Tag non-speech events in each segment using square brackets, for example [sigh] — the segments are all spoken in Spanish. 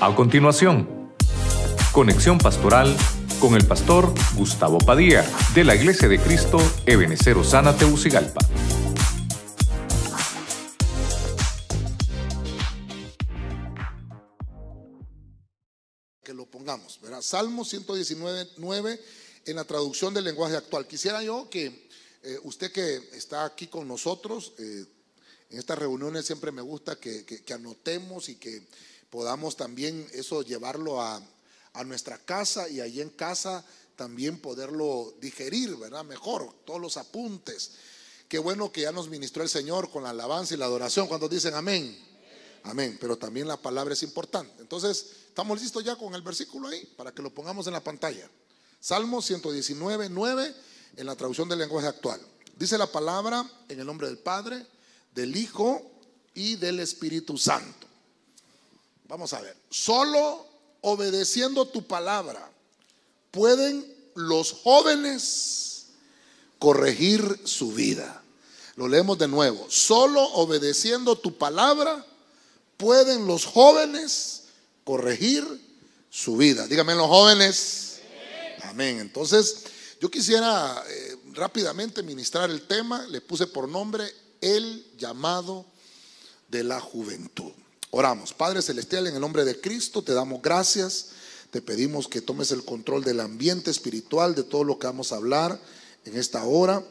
A continuación, conexión pastoral con el pastor Gustavo Padilla de la Iglesia de Cristo Ebenecer Osana Teucigalpa. Que lo pongamos, ¿verdad? Salmo 119, 9 en la traducción del lenguaje actual. Quisiera yo que eh, usted que está aquí con nosotros, eh, en estas reuniones siempre me gusta que, que anotemos y que podamos también eso llevarlo a, a nuestra casa y allí en casa también poderlo digerir, ¿verdad? Mejor, todos los apuntes. Qué bueno que ya nos ministró el Señor con la alabanza y la adoración cuando dicen amén. Amén, pero también la palabra es importante. Entonces, estamos listos ya con el versículo ahí para que lo pongamos en la pantalla. Salmo 119, 9 en la traducción del lenguaje actual. Dice la palabra en el nombre del Padre, del Hijo y del Espíritu Santo. Vamos a ver. Solo obedeciendo tu palabra, pueden los jóvenes corregir su vida. Lo leemos de nuevo. Solo obedeciendo tu palabra, pueden los jóvenes corregir su vida. Dígame los jóvenes. Amén. Entonces, yo quisiera eh, rápidamente ministrar el tema. Le puse por nombre el llamado de la juventud. Oramos, Padre Celestial, en el nombre de Cristo te damos gracias. Te pedimos que tomes el control del ambiente espiritual, de todo lo que vamos a hablar en esta hora.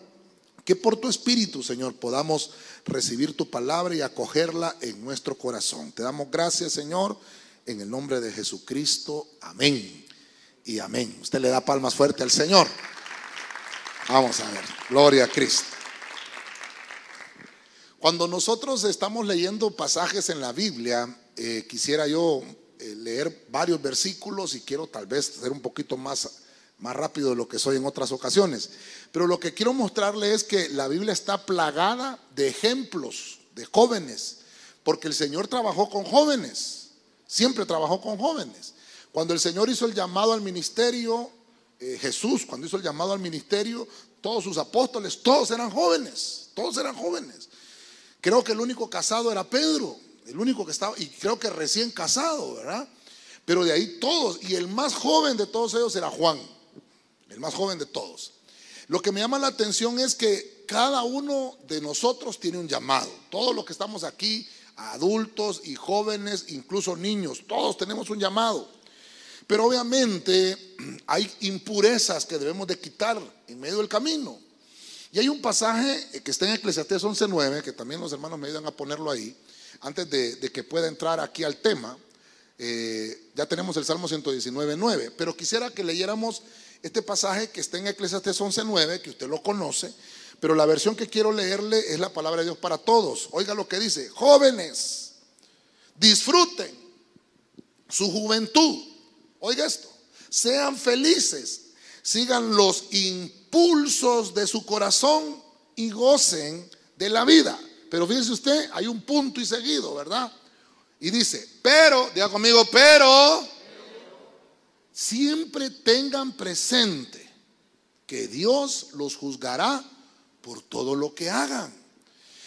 Que por tu espíritu, Señor, podamos recibir tu palabra y acogerla en nuestro corazón. Te damos gracias, Señor, en el nombre de Jesucristo. Amén. Y amén. Usted le da palmas fuerte al Señor. Vamos a ver. Gloria a Cristo. Cuando nosotros estamos leyendo pasajes en la Biblia, eh, quisiera yo eh, leer varios versículos y quiero tal vez ser un poquito más, más rápido de lo que soy en otras ocasiones. Pero lo que quiero mostrarle es que la Biblia está plagada de ejemplos de jóvenes, porque el Señor trabajó con jóvenes, siempre trabajó con jóvenes. Cuando el Señor hizo el llamado al ministerio, eh, Jesús, cuando hizo el llamado al ministerio, todos sus apóstoles, todos eran jóvenes, todos eran jóvenes. Creo que el único casado era Pedro, el único que estaba, y creo que recién casado, ¿verdad? Pero de ahí todos, y el más joven de todos ellos era Juan, el más joven de todos. Lo que me llama la atención es que cada uno de nosotros tiene un llamado. Todos los que estamos aquí, adultos y jóvenes, incluso niños, todos tenemos un llamado. Pero obviamente hay impurezas que debemos de quitar en medio del camino. Y hay un pasaje que está en Eclesiastés 11.9, que también los hermanos me ayudan a ponerlo ahí, antes de, que pueda entrar aquí al tema. Eh, ya tenemos el Salmo 119.9, pero quisiera que leyéramos este pasaje que está en Eclesiastés 11.9, que usted lo conoce, pero la versión que quiero leerle es la palabra de Dios para todos. Oiga lo que dice, jóvenes, disfruten su juventud. Oiga esto, sean felices, sigan los impulsos de su corazón y gocen de la vida. Pero fíjese usted, hay un punto y seguido, ¿verdad? Y dice, pero, diga conmigo, pero, siempre tengan presente que Dios los juzgará por todo lo que hagan.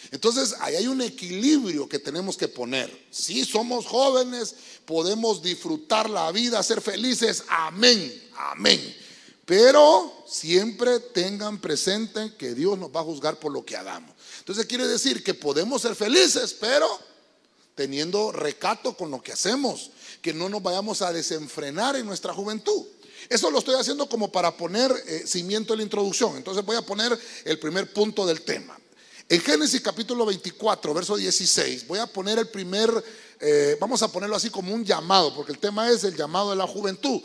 Entonces, ahí hay un equilibrio que tenemos que poner. Si somos jóvenes, podemos disfrutar la vida, ser felices. Amén, amén. Pero siempre tengan presente que Dios nos va a juzgar por lo que hagamos. Entonces quiere decir que podemos ser felices, pero teniendo recato con lo que hacemos, que no nos vayamos a desenfrenar en nuestra juventud. Eso lo estoy haciendo como para poner eh, cimiento en la introducción. Entonces voy a poner el primer punto del tema. En Génesis capítulo 24, verso 16, voy a poner el primer, eh, vamos a ponerlo así como un llamado, porque el tema es el llamado de la juventud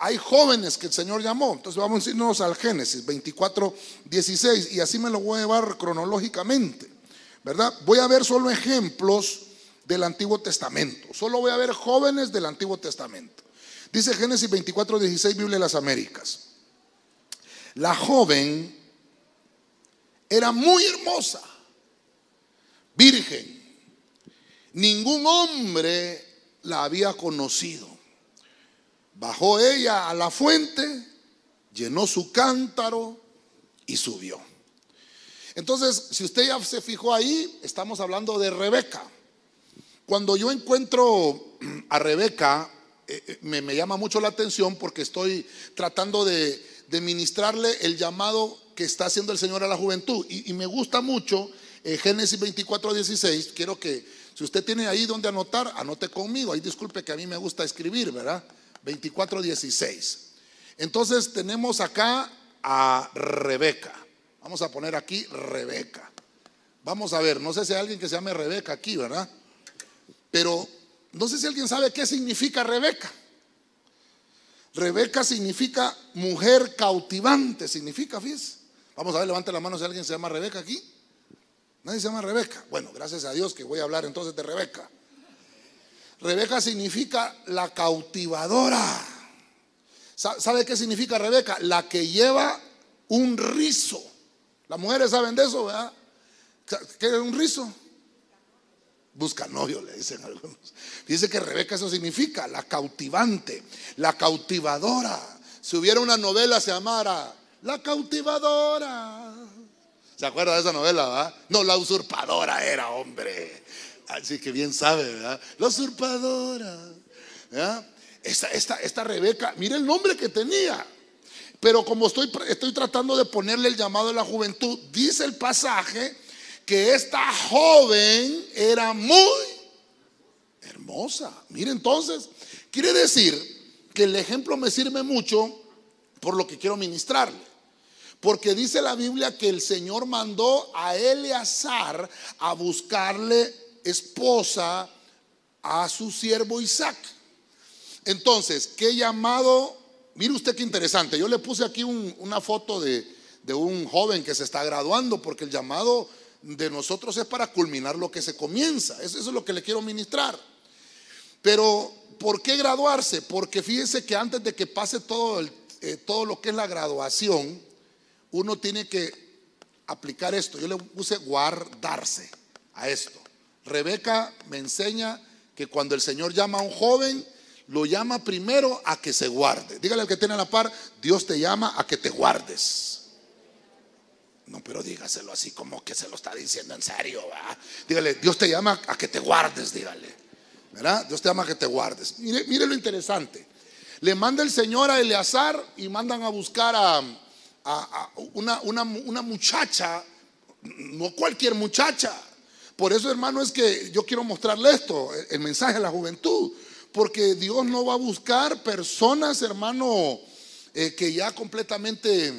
hay jóvenes que el Señor llamó. Entonces vamos a irnos al Génesis 24, 16 y así me lo voy a llevar cronológicamente. ¿Verdad? Voy a ver solo ejemplos del Antiguo Testamento. Solo voy a ver jóvenes del Antiguo Testamento. Dice Génesis 24, 16, Biblia de las Américas. La joven era muy hermosa, virgen. Ningún hombre la había conocido. Bajó ella a la fuente, llenó su cántaro y subió. Entonces, si usted ya se fijó ahí, estamos hablando de Rebeca. Cuando yo encuentro a Rebeca, eh, eh, me, llama mucho la atención porque estoy tratando de, ministrarle el llamado que está haciendo el Señor a la juventud. Y, y me gusta mucho eh, Génesis 24, 16. Quiero que, si usted tiene ahí donde anotar, anote conmigo. Ahí disculpe que a mí me gusta escribir, ¿verdad? 24, 16. Entonces tenemos acá a Rebeca. Vamos a poner aquí Rebeca. Vamos a ver, no sé si hay alguien que se llame Rebeca aquí, ¿verdad? Pero no sé si alguien sabe qué significa Rebeca. Rebeca significa mujer cautivante, significa, fíjese. Vamos a ver, levante la mano si alguien se llama Rebeca aquí. Nadie se llama Rebeca. Bueno, gracias a Dios que voy a hablar entonces de Rebeca. Rebeca significa la cautivadora. ¿Sabe qué significa Rebeca? La que lleva un rizo. Las mujeres saben de eso, ¿verdad? ¿Qué es un rizo? Busca novio, le dicen algunos. Dice que Rebeca eso significa la cautivante, la cautivadora. Si hubiera una novela se llamara La cautivadora. ¿Se acuerda de esa novela, verdad? No, la usurpadora era, hombre. Así que bien sabe, ¿verdad? La usurpadora. Esta, esta, esta Rebeca, mire el nombre que tenía. Pero como estoy, estoy tratando de ponerle el llamado de la juventud, dice el pasaje que esta joven era muy hermosa. Mire entonces, quiere decir que el ejemplo me sirve mucho por lo que quiero ministrarle. Porque dice la Biblia que el Señor mandó a Eleazar a buscarle esposa a su siervo Isaac. Entonces, ¿qué llamado? Mire usted qué interesante. Yo le puse aquí una foto de, de un joven que se está graduando porque el llamado de nosotros es para culminar lo que se comienza. Eso, es lo que le quiero ministrar. Pero, ¿por qué graduarse? Porque fíjese que antes de que pase todo, eh, todo lo que es la graduación, uno tiene que aplicar esto. Yo le puse guardarse a esto. Rebeca me enseña que cuando el Señor llama a un joven, lo llama primero a que se guarde. Dígale al que tiene a la par, Dios te llama a que te guardes. No, pero dígaselo así como que se lo está diciendo en serio. Dígale, Dios te llama a que te guardes, dígale. ¿Verdad? Dios te llama a que te guardes. Mire, mire lo interesante. Le manda el Señor a Eleazar y mandan a buscar a, una, una muchacha, no cualquier muchacha. Por eso, hermano, es que yo quiero mostrarle esto, el mensaje a la juventud. Porque Dios no va a buscar personas, hermano, eh, que ya completamente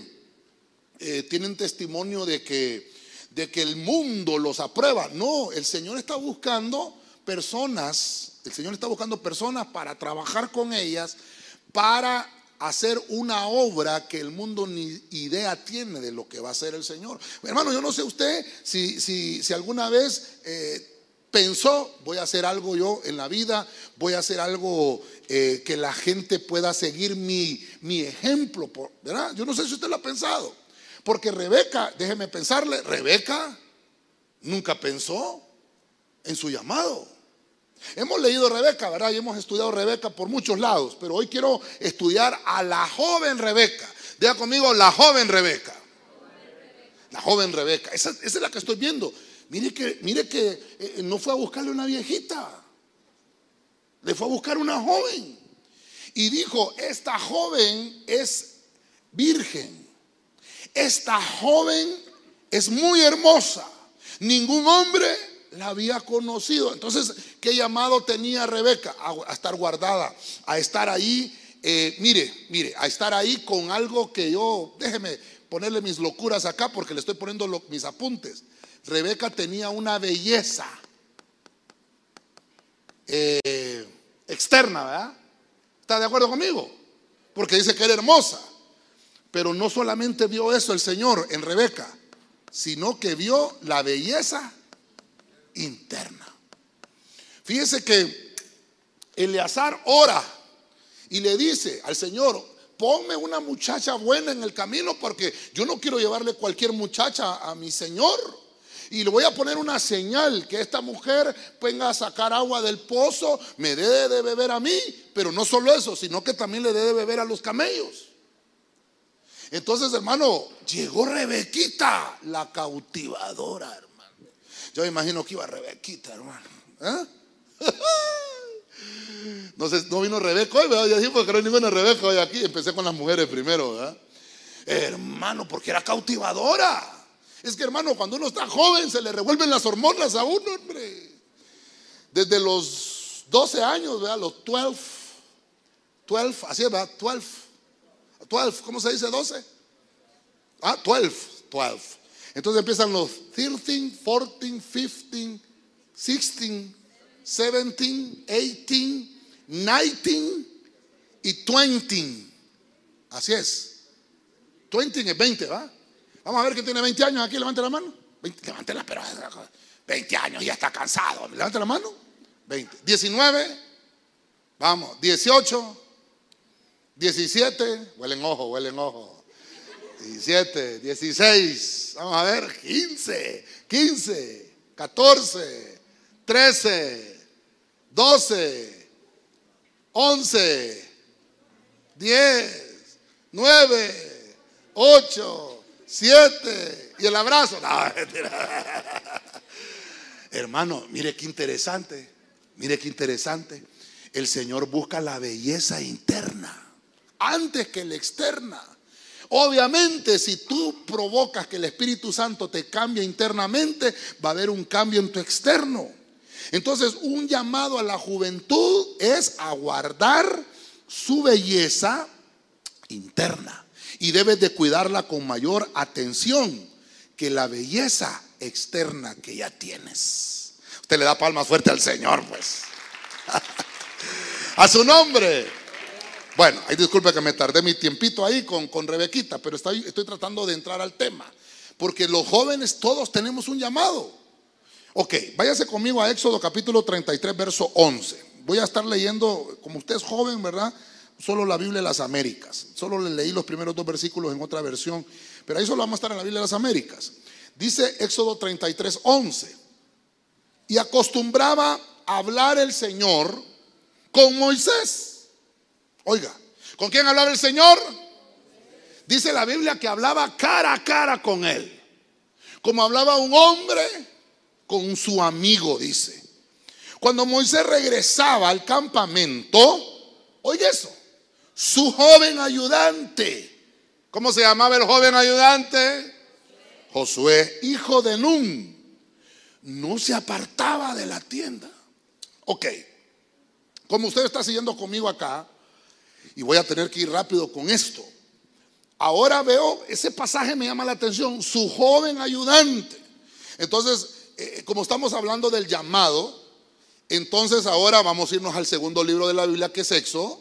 eh, tienen testimonio de que, de que el mundo los aprueba. No, el Señor está buscando personas, el Señor está buscando personas para trabajar con ellas, para hacer una obra que el mundo ni idea tiene de lo que va a hacer el Señor. Hermano, yo no sé usted si, si, alguna vez eh, pensó, voy a hacer algo yo en la vida, voy a hacer algo eh, que la gente pueda seguir mi, mi ejemplo, ¿verdad? Yo no sé si usted lo ha pensado. Porque Rebeca, déjeme pensarle, Rebeca nunca pensó en su llamado. Hemos leído Rebeca, ¿verdad? Y hemos estudiado Rebeca por muchos lados, pero hoy quiero estudiar a la joven Rebeca. Diga conmigo, la joven Rebeca. La joven Rebeca, esa, es la que estoy viendo. Mire que, mire que eh, no fue a buscarle una viejita, le fue a buscar una joven. Y dijo, esta joven es virgen. Esta joven es muy hermosa. Ningún hombre la había conocido. Entonces, ¿qué llamado tenía Rebeca? A, estar guardada, a estar ahí, eh, mire, mire, a estar ahí con algo que yo, déjeme ponerle mis locuras acá porque le estoy poniendo mis apuntes. Rebeca tenía una belleza eh, externa, ¿verdad? ¿Está de acuerdo conmigo? Porque dice que era hermosa. Pero no solamente vio eso el Señor en Rebeca, sino que vio la belleza interna. Fíjese que Eleazar ora y le dice al Señor, ponme una muchacha buena en el camino porque yo no quiero llevarle cualquier muchacha a mi Señor. Y le voy a poner una señal que esta mujer venga a sacar agua del pozo, me debe de beber a mí, pero no solo eso, sino que también le debe de beber a los camellos. Entonces, hermano, llegó Rebequita, la cautivadora. Yo imagino que iba Rebequita, hermano. ¿eh? [laughs] No, sé, no vino Rebeca hoy, ¿verdad? Ya dije, porque no hay ninguna Rebeca hoy aquí. Empecé con las mujeres primero, ¿verdad? Hermano, porque era cautivadora. Es que, hermano, cuando uno está joven se le revuelven las hormonas a uno, hombre. Desde los 12 años, ¿verdad? Los 12. 12, así es, ¿verdad? 12. 12, ¿cómo se dice 12? Ah, 12, 12. Entonces empiezan los 13, 14, 15, 16, 17, 18, 19 y 20. Así es. 20 es 20, ¿va? Vamos a ver quién tiene 20 años aquí, levante la mano. 20, levántela, pero 20 años ya está cansado. Levante la mano. 20. 19. Vamos. 18. 17. Huelen ojo, huelen ojo. 17. 16. Vamos a ver. 15. 15. 14. 13. 12. 11. 10. 9. 8 siete. Y el abrazo. [laughs] Hermano, mire qué interesante. Mire qué interesante. El Señor busca la belleza interna antes que la externa. Obviamente, si tú provocas que el Espíritu Santo te cambie internamente, va a haber un cambio en tu externo. Entonces, un llamado a la juventud es aguardar su belleza interna y debes de cuidarla con mayor atención que la belleza externa que ya tienes. Usted le da palmas fuerte al Señor, pues. [laughs] a su nombre. Bueno, ahí disculpe que me tardé mi tiempito ahí con, con Rebequita, pero estoy, estoy tratando de entrar al tema. Porque los jóvenes todos tenemos un llamado. Ok, váyase conmigo a Éxodo capítulo 33, verso 11. Voy a estar leyendo, como usted es joven, ¿verdad? solo la Biblia de las Américas. Solo le leí los primeros dos versículos en otra versión, pero ahí solo vamos a estar en la Biblia de las Américas. Dice Éxodo 33, 11. Y acostumbraba a hablar el Señor con Moisés. Oiga, ¿con quién hablaba el Señor? Dice la Biblia que hablaba cara a cara con él. Como hablaba un hombre con su amigo, dice. Cuando Moisés regresaba al campamento, oye eso, su joven ayudante. ¿Cómo se llamaba el joven ayudante? Josué, hijo de Nun. No se apartaba de la tienda. Ok, como usted está siguiendo conmigo acá, y voy a tener que ir rápido con esto. Ahora veo, ese pasaje me llama la atención, su joven ayudante. Entonces, eh, como estamos hablando del llamado, entonces ahora vamos a irnos al segundo libro de la Biblia, que es Éxodo.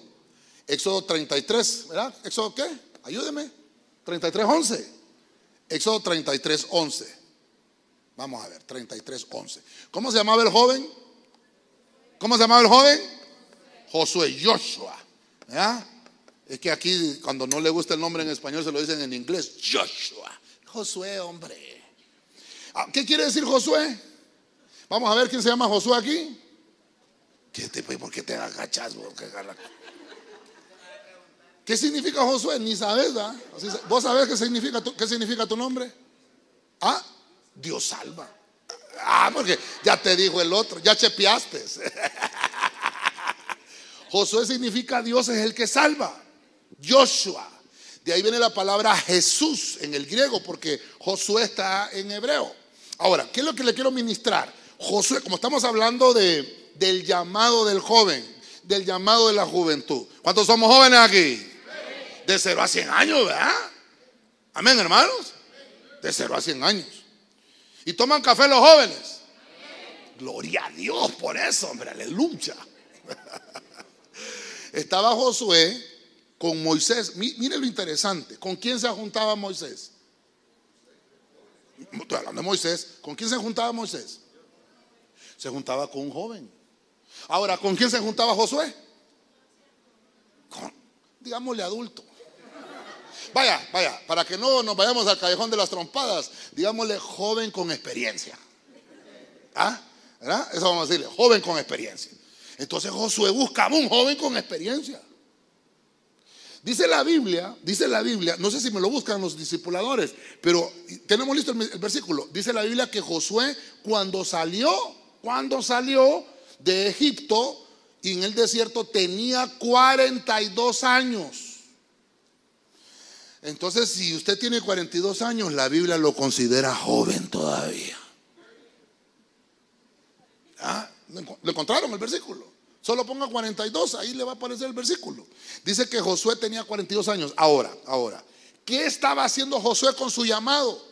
Éxodo 33, ¿verdad? ¿Éxodo qué? Ayúdeme. 33, 11. Éxodo 33, 11. Vamos a ver, 33, 11. ¿Cómo se llamaba el joven? ¿Cómo se llamaba el joven? Josué, Joshua. ¿Verdad? Es que aquí cuando no le gusta el nombre en español se lo dicen en inglés. Joshua. Josué, hombre. Ah, ¿Qué quiere decir Josué? Vamos a ver quién se llama Josué aquí. ¿Qué te, ¿Por qué te agachas? ¿Qué significa Josué? Ni sabes, ¿verdad? ¿Vos sabés qué significa, tu, qué significa tu nombre? Ah, Dios salva. Ah, porque ya te dijo el otro, ya chepeaste. [laughs] Josué significa Dios es el que salva. Joshua. De ahí viene la palabra Jesús en el griego, porque Josué está en hebreo. Ahora, ¿qué es lo que le quiero ministrar? Josué, como estamos hablando de, del llamado del joven, del llamado de la juventud. ¿Cuántos somos jóvenes aquí? De 0 a 100 años, ¿verdad? Amén, hermanos. De 0 a 100 años. ¿Y toman café los jóvenes? Gloria a Dios por eso, hombre, aleluya. Estaba Josué con Moisés. Mire lo interesante. ¿Con quién se juntaba Moisés? Estoy hablando de Moisés. ¿Con quién se juntaba Moisés? Se juntaba con un joven. Ahora, ¿con quién se juntaba Josué? Con, digámosle adulto. Vaya, vaya, para que no nos vayamos al callejón de las trompadas, digámosle joven con experiencia. ¿Ah? ¿Verdad? Eso vamos a decirle, joven con experiencia. Entonces Josué buscaba un joven con experiencia. Dice la Biblia, dice la Biblia, no sé si me lo buscan los discipuladores, pero tenemos listo el, versículo. Dice la Biblia que Josué cuando salió, cuando salió de Egipto y en el desierto tenía 42 años. Entonces, si usted tiene 42 años, la Biblia lo considera joven todavía. ¿Ah? ¿Le encontraron el versículo? Solo ponga 42, ahí le va a aparecer el versículo. Dice que Josué tenía 42 años. Ahora, ahora, ¿qué estaba haciendo Josué con su llamado?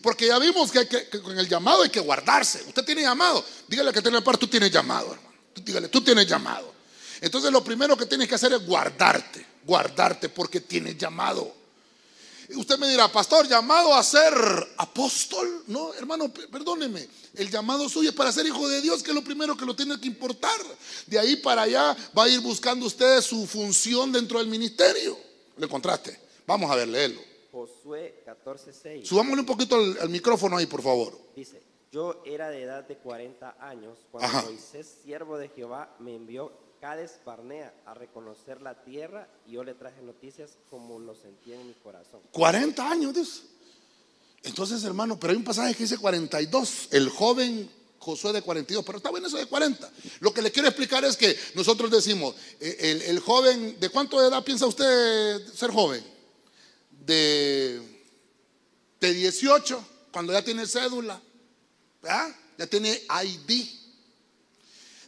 Porque ya vimos que, con el llamado hay que guardarse. Usted tiene llamado. Dígale que tiene par, tú tienes llamado, hermano. Dígale, tú tienes llamado. Entonces lo primero que tienes que hacer es guardarte, guardarte porque tienes llamado. Usted me dirá, pastor, llamado a ser apóstol. No, hermano, perdóneme. El llamado suyo es para ser hijo de Dios, que es lo primero que lo tiene que importar. De ahí para allá va a ir buscando usted su función dentro del ministerio. ¿Le encontraste? Vamos a ver, léelo. Josué 14:6. Subámosle un poquito al, micrófono ahí, por favor. Dice, yo era de edad de 40 años cuando Moisés, siervo de Jehová, me envió Cades Barnea a reconocer la tierra y yo le traje noticias como lo sentía en mi corazón. 40 años, dice. Entonces, hermano, pero hay un pasaje que dice 42. El joven Josué de 42, pero está bien eso de 40. Lo que le quiero explicar es que nosotros decimos, eh, el, joven, ¿de cuánto edad piensa usted ser joven? De, de 18, cuando ya tiene cédula, ya tiene ID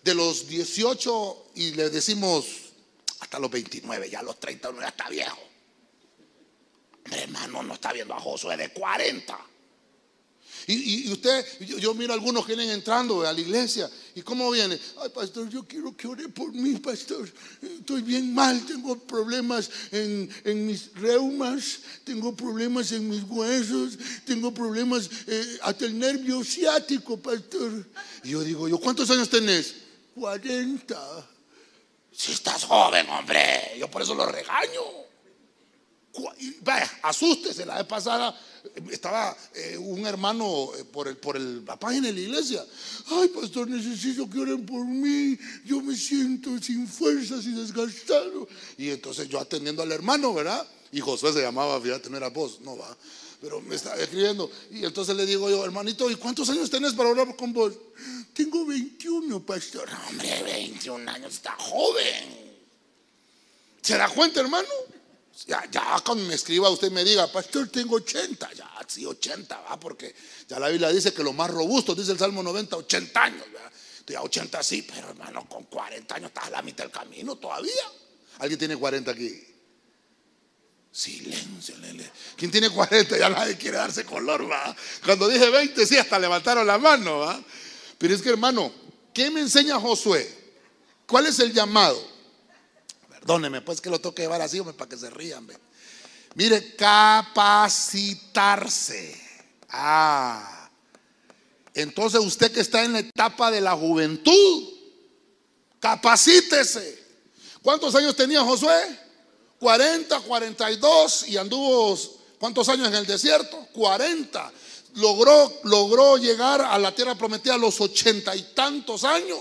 de los 18 y le decimos hasta los 29, ya los 30 uno ya está viejo. hermano, no está viendo a Josué de 40. Y, usted, yo, miro a algunos que vienen entrando a la iglesia. ¿Y cómo viene? Ay, pastor, yo quiero que ore por mí, pastor. Estoy bien mal, tengo problemas en, mis reumas, tengo problemas en mis huesos, tengo problemas eh, hasta el nervio ciático, pastor. Y yo digo, ¿yo cuántos años tenés? 40. Si estás joven, hombre, yo por eso lo regaño. Vaya, asústese, la vez pasada eh, estaba eh, un hermano eh, por, el, por el, la página la iglesia. Ay, pastor, necesito que oren por mí. Yo me siento sin fuerzas y desgastado. Y entonces yo atendiendo al hermano, ¿verdad? Y Josué se llamaba, fíjate, no era vos, no va pero me estaba escribiendo. Y entonces le digo yo, hermanito, ¿y cuántos años tenés para hablar con vos? Tengo 21, pastor. hombre, 21 años, está joven. ¿Se da cuenta, hermano? Ya, ya cuando me escriba usted me diga, pastor, tengo 80. Ya, sí, 80, va, porque ya la Biblia dice que lo más robusto, dice el Salmo 90, 80 años. ¿verdad? Ya 80 sí, pero hermano, con 40 años estás a la mitad del camino todavía. ¿Alguien tiene 40 aquí? Silencio, Lele. ¿Quién tiene 40? Ya nadie quiere darse color, va. Cuando dije 20, sí, hasta levantaron la mano, va. Pero es que, hermano, ¿qué me enseña Josué? ¿Cuál es el llamado? Perdóneme, pues que lo toque llevar así, hombre, para que se rían, ve. Mire, capacitarse. Ah. Entonces usted que está en la etapa de la juventud, capacítese. ¿Cuántos años tenía Josué? 40, 42 y anduvo ¿cuántos años en el desierto? 40. Logró, logró llegar a la tierra prometida a los ochenta y tantos años.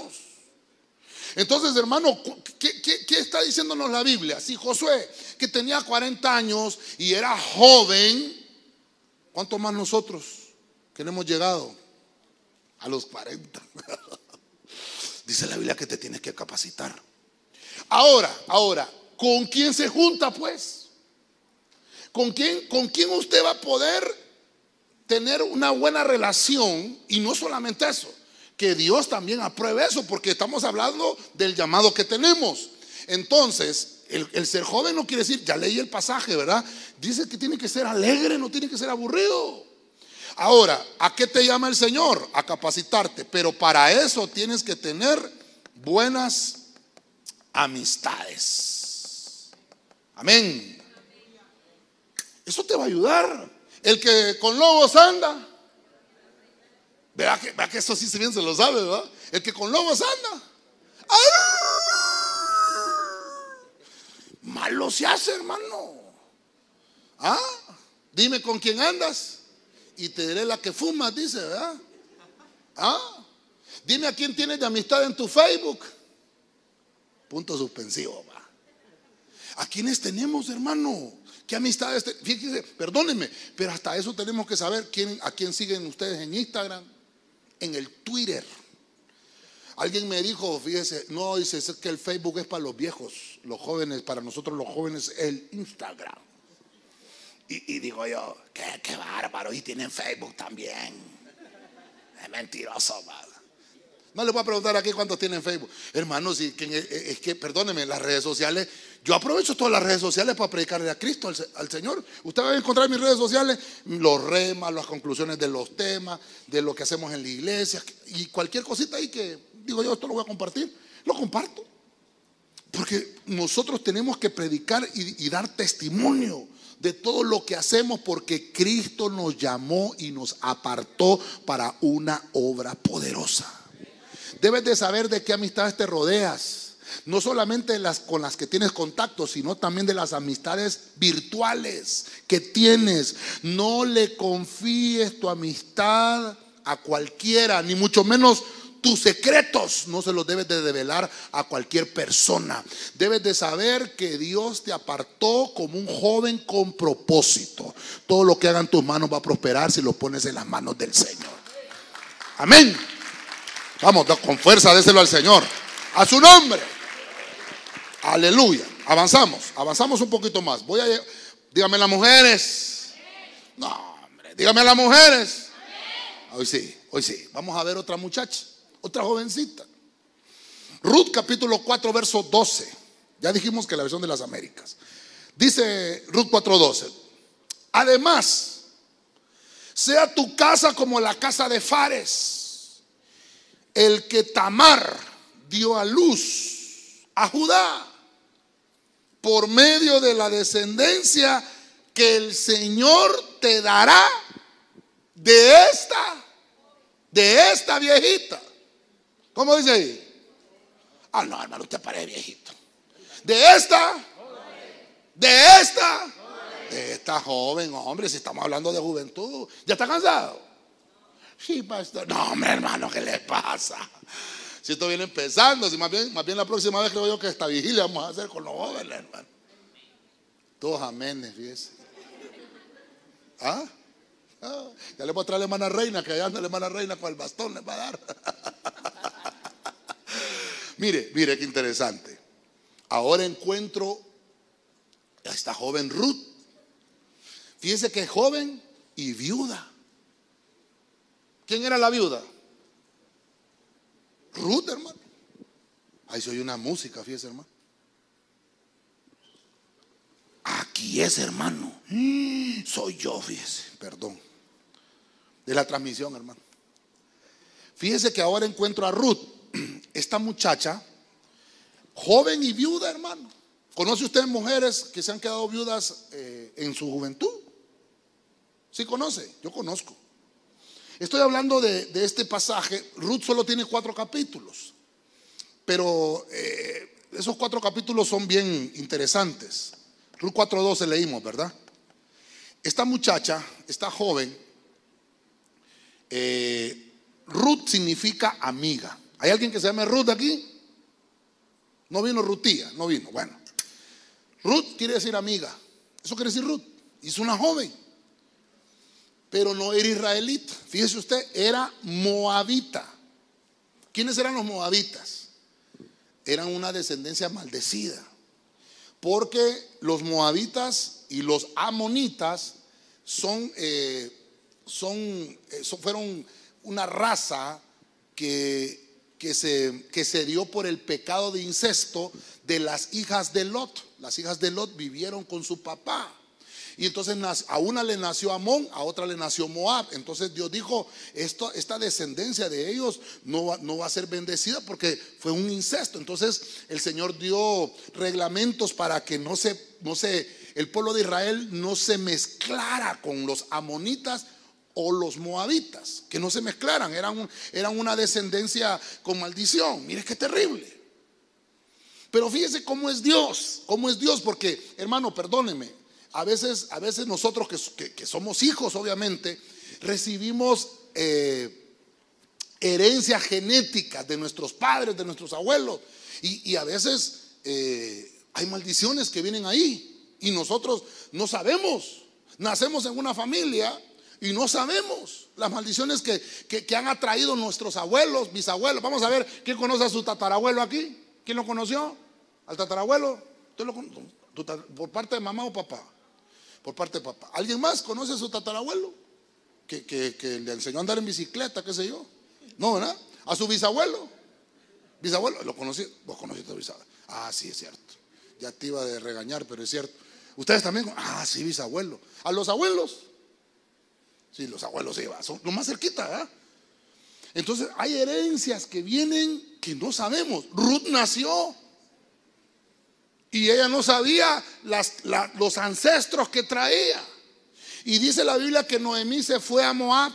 Entonces, hermano, ¿qué, ¿qué, está diciéndonos la Biblia? Si Josué, que tenía 40 años y era joven, ¿cuánto más nosotros que no hemos llegado a los 40? [laughs] Dice la Biblia que te tienes que capacitar. Ahora, ahora, ¿Con quién se junta pues? ¿Con quién, ¿Con quién usted va a poder tener una buena relación? Y no solamente eso, que Dios también apruebe eso, porque estamos hablando del llamado que tenemos. Entonces, el, ser joven no quiere decir, ya leí el pasaje, ¿verdad? Dice que tiene que ser alegre, no tiene que ser aburrido. Ahora, ¿a qué te llama el Señor? A capacitarte, pero para eso tienes que tener buenas amistades. Amén. Eso te va a ayudar. El que con lobos anda. Vea que, que eso sí se bien se lo sabe, ¿verdad? El que con lobos anda. Malo se hace, hermano. ¿Ah? Dime con quién andas y te diré la que fumas, dice, ¿verdad? ¿Ah? Dime a quién tienes de amistad en tu Facebook. Punto suspensivo. ¿A quiénes tenemos, hermano? ¿Qué amistades? Fíjense, perdónenme, pero hasta eso tenemos que saber quién, a quién siguen ustedes en Instagram, en el Twitter. Alguien me dijo, fíjese, no, dice, que el Facebook es para los viejos, los jóvenes, para nosotros los jóvenes el Instagram. Y, digo yo, qué, bárbaro, y tienen Facebook también. Es mentiroso, No le voy a preguntar aquí cuántos tienen Facebook. Hermanos, es, es que, perdónenme, las redes sociales, yo aprovecho todas las redes sociales para predicarle a Cristo, al, Señor. Usted va a encontrar en mis redes sociales los remas, las conclusiones de los temas, de lo que hacemos en la iglesia, y cualquier cosita ahí que digo yo, esto lo voy a compartir, lo comparto. Porque nosotros tenemos que predicar y, dar testimonio de todo lo que hacemos porque Cristo nos llamó y nos apartó para una obra poderosa. Debes de saber de qué amistades te rodeas. No solamente las con las que tienes contacto, sino también de las amistades virtuales que tienes. No le confíes tu amistad a cualquiera, ni mucho menos tus secretos no se los debes de develar a cualquier persona. Debes de saber que Dios te apartó como un joven con propósito. Todo lo que hagan tus manos va a prosperar si lo pones en las manos del Señor. Amén. Vamos, con fuerza, déselo al Señor. A su nombre. Aleluya. Avanzamos, avanzamos un poquito más. Voy a dígame las mujeres. No, hombre, dígame a las mujeres. Hoy sí, hoy sí. Vamos a ver otra muchacha otra jovencita. Ruth capítulo 4, verso 12. Ya dijimos que la versión de las Américas. Dice Ruth 4:12. Además, sea tu casa como la casa de Fares, el que Tamar dio a luz a Judá por medio de la descendencia que el Señor te dará de esta, de esta viejita. ¿Cómo dice ahí? Ah, no, hermano, usted parece viejito. De esta, de esta, de esta joven, hombre, si estamos hablando de juventud, ¿ya está cansado? No, hombre, hermano, ¿qué le pasa? Si esto viene empezando, si más bien, más bien la próxima vez creo yo que esta vigilia vamos a hacer con los jóvenes, hermano. Todos aménes, fíjese. ¿Ah? ¿Ah? Ya le voy a traer a la hermana reina, que allá anda la hermana reina con el bastón, le va a dar. [laughs] Mire, mire qué interesante. Ahora encuentro a esta joven Ruth. Fíjese que es joven y viuda. ¿Quién era la viuda? Ruth, hermano. Ahí se oye una música, fíjese, hermano. Aquí es, hermano. Soy yo, fíjese, perdón. De la transmisión, hermano. Fíjese que ahora encuentro a Ruth [clears throat] esta muchacha, joven y viuda, hermano. ¿Conoce usted mujeres que se han quedado viudas eh, en su juventud? ¿Sí conoce? Yo conozco. Estoy hablando de, este pasaje. Ruth solo tiene cuatro capítulos, pero eh, esos cuatro capítulos son bien interesantes. Ruth 4.12 leímos, ¿verdad? Esta muchacha, esta joven, eh, Ruth significa amiga. ¿Hay alguien que se llame Ruth aquí? No vino Rutía, no vino. Bueno, Ruth quiere decir amiga. Eso quiere decir Ruth. Es una joven. Pero no era israelita. Fíjese usted, era moabita. ¿Quiénes eran los moabitas? Eran una descendencia maldecida. Porque los moabitas y los amonitas son, eh, son, eh, son, fueron una raza que que se, que se dio por el pecado de incesto de las hijas de Lot. Las hijas de Lot vivieron con su papá. Y entonces a una le nació Amón, a otra le nació Moab. Entonces Dios dijo, esto, esta descendencia de ellos no va, no va a ser bendecida porque fue un incesto. Entonces el Señor dio reglamentos para que no se, no se, el pueblo de Israel no se mezclara con los amonitas o los moabitas, que no se mezclaran, eran, eran una descendencia con maldición. Mire qué terrible. Pero fíjese cómo es Dios, cómo es Dios, porque hermano, perdóneme, a veces, a veces nosotros que, somos hijos, obviamente, recibimos eh, herencias genéticas de nuestros padres, de nuestros abuelos, y, a veces eh, hay maldiciones que vienen ahí y nosotros no sabemos. Nacemos en una familia Y no sabemos las maldiciones que, que, han atraído nuestros abuelos, bisabuelos. Vamos a ver quién conoce a su tatarabuelo aquí. ¿Quién lo conoció? ¿Al tatarabuelo? ¿Por parte de mamá o papá? Por parte de papá. ¿Alguien más conoce a su tatarabuelo? Que, que, le enseñó a andar en bicicleta, qué sé yo. No, ¿verdad? A su bisabuelo. Bisabuelo, lo conocí. Vos conociste a tu bisabuelo. Ah, sí, es cierto. Ya te iba de regañar, pero es cierto. Ustedes también. Ah, sí, bisabuelo. A los abuelos. Sí, los abuelos se son lo más cerquita, Entonces hay herencias que vienen que no sabemos. Ruth nació y ella no sabía los ancestros que traía. Y dice la Biblia que Noemí se fue a Moab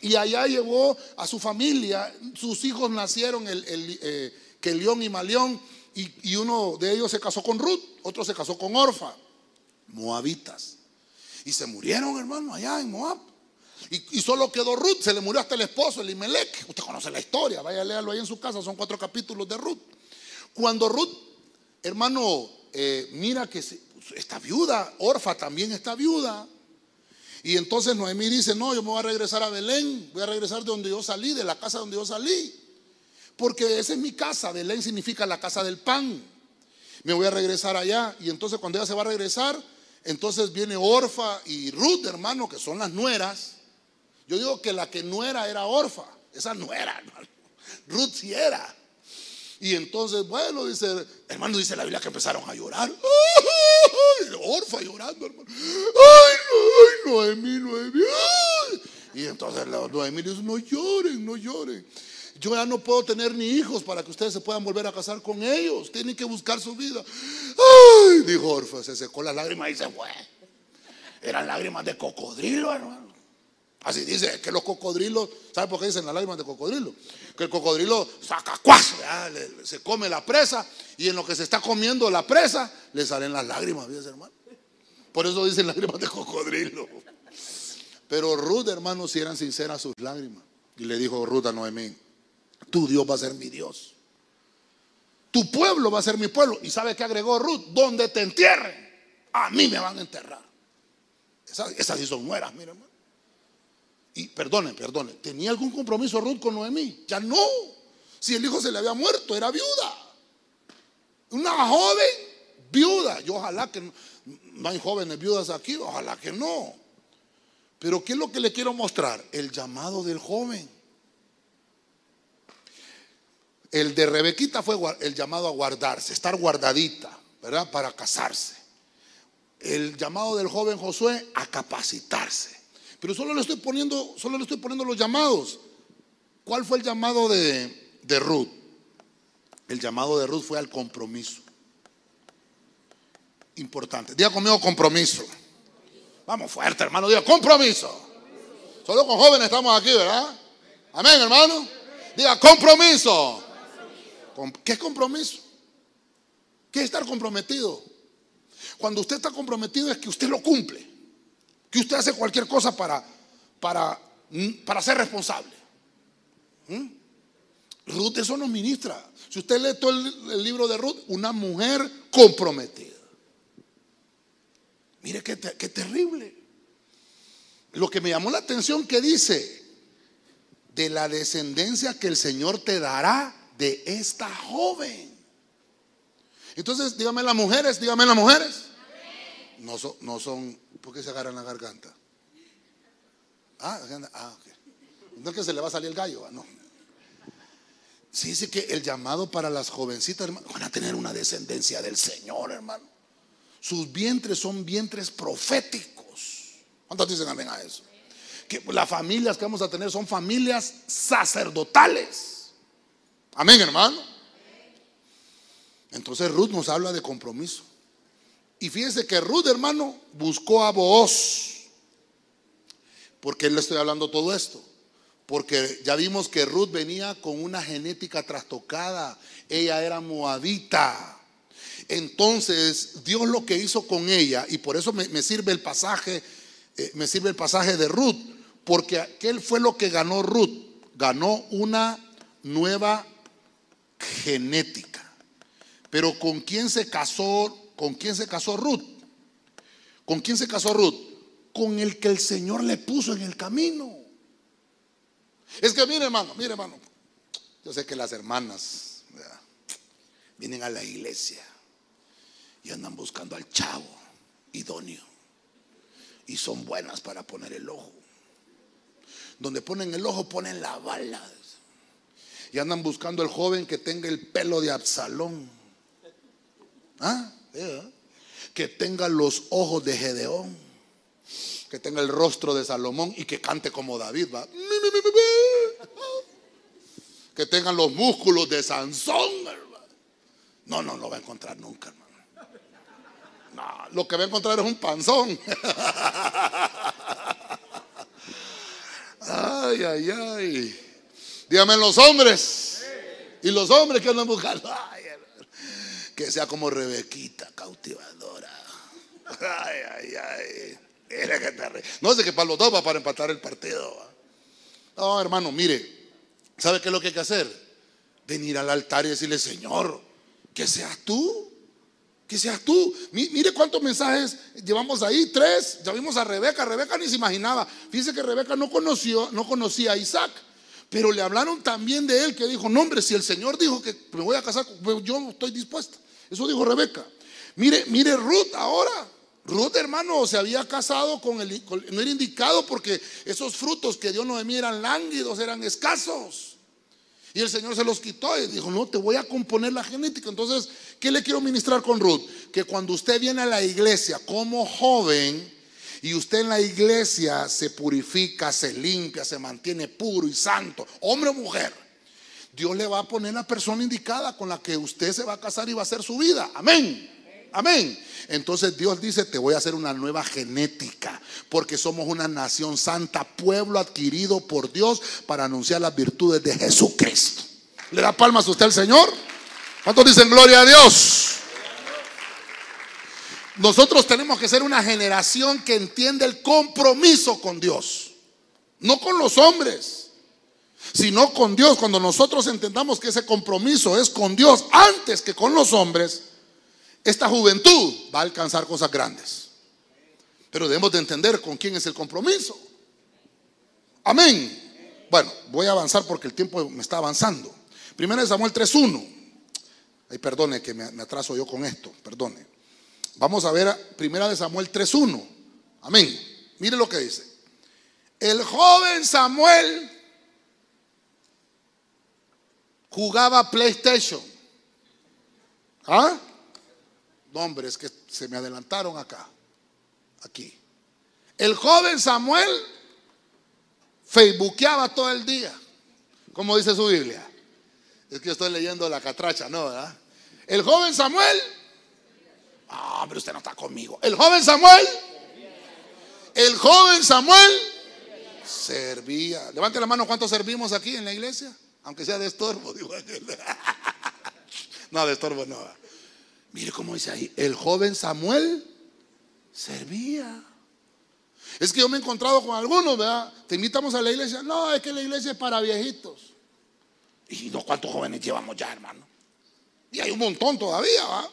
y allá llevó a su familia. Sus hijos nacieron, el, el eh, y Malión, y, y uno de ellos se casó con Ruth, otro se casó con Orfa, moabitas. Y se murieron, hermano, allá en Moab. Y, solo quedó Ruth, se le murió hasta el esposo, el Imelec. Usted conoce la historia, vaya a leerlo ahí en su casa, son cuatro capítulos de Ruth. Cuando Ruth, hermano, eh, mira que está viuda, Orfa también está viuda. Y entonces Noemí dice, no, yo me voy a regresar a Belén, voy a regresar de donde yo salí, de la casa donde yo salí. Porque esa es mi casa, Belén significa la casa del pan. Me voy a regresar allá. Y entonces cuando ella se va a regresar, entonces viene Orfa y Ruth, hermano, que son las nueras. Yo digo que la que no era Orfa. Esa no era, hermano. Ruth sí era. Y entonces, bueno, dice, hermano, dice la Biblia que empezaron a llorar. [laughs] Orfa llorando, hermano. Ay, no, Noemí, Noemí. Y entonces Noemí dice, no lloren, no lloren. Yo ya no puedo tener ni hijos para que ustedes se puedan volver a casar con ellos. Tienen que buscar su vida. Ay, dijo Orfa, se secó las lágrimas y se fue. Eran lágrimas de cocodrilo, hermano. Así dice que los cocodrilos, ¿sabe por qué dicen las lágrimas de cocodrilo? Que el cocodrilo saca cuazo, se come la presa y en lo que se está comiendo la presa le salen las lágrimas, ¿ves, hermano? Por eso dicen [laughs] lágrimas de cocodrilo. Pero Ruth, hermano, si eran sinceras sus lágrimas. Y le dijo Ruth a Noemí, tu Dios va a ser mi Dios. Tu pueblo va a ser mi pueblo. ¿Y sabe qué agregó Ruth? Donde te entierren, a mí me van a enterrar. Esas, esas sí son mueras, mira, hermano. Y perdone, perdone, ¿tenía algún compromiso Ruth con Noemí? Ya no. Si el hijo se le había muerto, era viuda. Una joven viuda. Yo ojalá que no, hay jóvenes viudas aquí, ojalá que no. Pero ¿qué es lo que le quiero mostrar? El llamado del joven. El de Rebequita fue el llamado a guardarse, estar guardadita, ¿verdad? Para casarse. El llamado del joven Josué a capacitarse. Pero solo le estoy poniendo, solo le estoy poniendo los llamados. ¿Cuál fue el llamado de, de Ruth? El llamado de Ruth fue al compromiso. Importante. Diga conmigo compromiso. Vamos fuerte, hermano. Diga compromiso. Solo con jóvenes estamos aquí, ¿verdad? Amén, hermano. Diga compromiso. ¿Qué es compromiso? ¿Qué es estar comprometido? Cuando usted está comprometido es que usted lo cumple que usted hace cualquier cosa para, para, mm, para ser responsable. ¿Mm? Ruth eso nos ministra. Si usted lee todo el, libro de Ruth, una mujer comprometida. Mire qué, qué terrible. Lo que me llamó la atención que dice, de la descendencia que el Señor te dará de esta joven. Entonces, dígame las mujeres, dígame las mujeres. No son, no son ¿Por qué se agarran la garganta? Ah, ah, ok. No es que se le va a salir el gallo, no. Sí, dice que el llamado para las jovencitas, hermano, van a tener una descendencia del Señor, hermano. Sus vientres son vientres proféticos. ¿Cuántos dicen amén a eso? Que las familias que vamos a tener son familias sacerdotales. Amén, hermano. Entonces Ruth nos habla de compromiso. Y fíjese que Ruth, hermano, buscó a Booz. porque le estoy hablando todo esto? Porque ya vimos que Ruth venía con una genética trastocada. Ella era moabita. Entonces, Dios lo que hizo con ella, y por eso me, sirve el pasaje, eh, me sirve el pasaje de Ruth, porque aquel fue lo que ganó Ruth. Ganó una nueva genética. Pero con quién se casó ¿Con quién se casó Ruth? ¿Con quién se casó Ruth? con el que el Señor le puso en el camino. Es que mire hermano, mire hermano, yo sé que las hermanas vienen a la iglesia y andan buscando al chavo idóneo y son buenas para poner el ojo. Donde ponen el ojo ponen la bala. Y andan buscando el joven que tenga el pelo de Absalón. ¿Ah? Que tenga los ojos de Gedeón. Que tenga el rostro de Salomón y que cante como David. ¿va? Que tengan los músculos de Sansón. No, no, no va a encontrar nunca, hermano. No, lo que va a encontrar es un panzón. Ay, ay, ay. Dígame los hombres. Y los hombres que andan buscando. Que sea como Rebequita, cautivadora. [laughs] Ay, ay, ay. No sé que para los dos va para empatar el partido. No, hermano, mire. ¿Sabe qué es lo que hay que hacer? Venir al altar y decirle, Señor, que seas tú. Que seas tú. Mire cuántos mensajes llevamos ahí, tres. Ya vimos a Rebeca. Rebeca ni se imaginaba. Fíjese que Rebeca no conoció, no conocía a Isaac. Pero le hablaron también de él que dijo, no hombre, si el Señor dijo que me voy a casar, pues yo estoy dispuesta. Eso dijo Rebeca. Mire, mire Ruth ahora. Ruth, hermano, se había casado con el, no era indicado porque esos frutos que Dios no mí eran lánguidos, eran escasos. Y el Señor se los quitó y dijo, no, te voy a componer la genética. Entonces, ¿qué le quiero ministrar con Ruth? Que cuando usted viene a la iglesia como joven y usted en la iglesia se purifica, se limpia, se mantiene puro y santo, hombre o mujer, Dios le va a poner la persona indicada con la que usted se va a casar y va a hacer su vida. Amén. Amén. Entonces Dios dice, te voy a hacer una nueva genética, porque somos una nación santa, pueblo adquirido por Dios para anunciar las virtudes de Jesucristo. ¿Le da palmas a usted al Señor? ¿Cuántos dicen gloria a Dios? Nosotros tenemos que ser una generación que entiende el compromiso con Dios, no con los hombres, sino con Dios. Cuando nosotros entendamos que ese compromiso es con Dios antes que con los hombres, esta juventud va a alcanzar cosas grandes. Pero debemos de entender con quién es el compromiso. Amén. Bueno, voy a avanzar porque el tiempo me está avanzando. Primera de Samuel 3.1. Ay, perdone que me, atraso yo con esto, perdone. Vamos a ver Primera de Samuel 3.1. Amén. Mire lo que dice. El joven Samuel jugaba PlayStation. ¿Ah? nombres que se me adelantaron acá, aquí. El joven Samuel facebookeaba todo el día, como dice su Biblia. Es que yo estoy leyendo la catracha, ¿no? ¿verdad? El joven Samuel, ah, pero usted no está conmigo. El joven Samuel, el joven Samuel servía. Levante la mano, ¿cuántos servimos aquí en la iglesia? Aunque sea de estorbo, [laughs] No, de estorbo no. Mire cómo dice ahí, el joven Samuel servía. Es que yo me he encontrado con algunos, ¿verdad? Te invitamos a la iglesia. No, es que la iglesia es para viejitos. Y no, ¿cuántos jóvenes llevamos ya, hermano? Y hay un montón todavía, ¿va?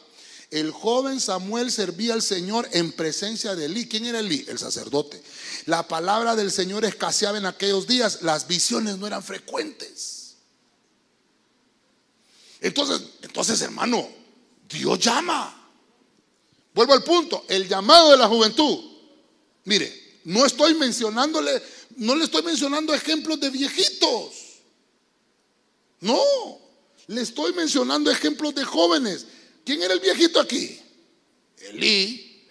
El joven Samuel servía al Señor en presencia de Elí. ¿Quién era Elí? El sacerdote. La palabra del Señor escaseaba en aquellos días. Las visiones no eran frecuentes. Entonces, entonces, hermano, Dios llama. Vuelvo al punto, el llamado de la juventud. Mire, no estoy mencionándole, no le estoy mencionando ejemplos de viejitos. No, le estoy mencionando ejemplos de jóvenes. ¿Quién era el viejito aquí? Elí.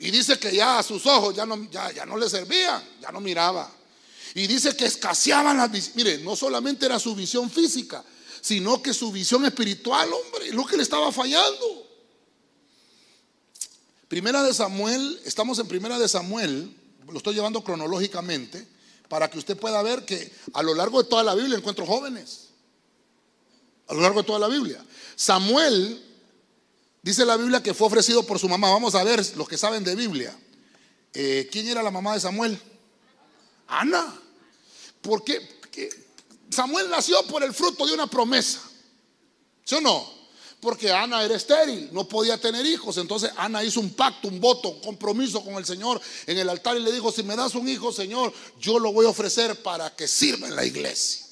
Y dice que ya a sus ojos ya no, ya, ya no le servían, ya no miraba. Y dice que escaseaban las Mire, no solamente era su visión física, sino que su visión espiritual, hombre, lo que le estaba fallando. Primera de Samuel, estamos en Primera de Samuel, lo estoy llevando cronológicamente, para que usted pueda ver que a lo largo de toda la Biblia encuentro jóvenes. A lo largo de toda la Biblia. Samuel, dice la Biblia que fue ofrecido por su mamá. Vamos a ver los que saben de Biblia. Eh, ¿Quién era la mamá de Samuel? Ana. ¿Por qué? Samuel nació por el fruto de una promesa. ¿Sí o no? porque Ana era estéril, no podía tener hijos. Entonces Ana hizo un pacto, un voto, un compromiso con el Señor en el altar y le dijo, si me das un hijo, Señor, yo lo voy a ofrecer para que sirva en la iglesia.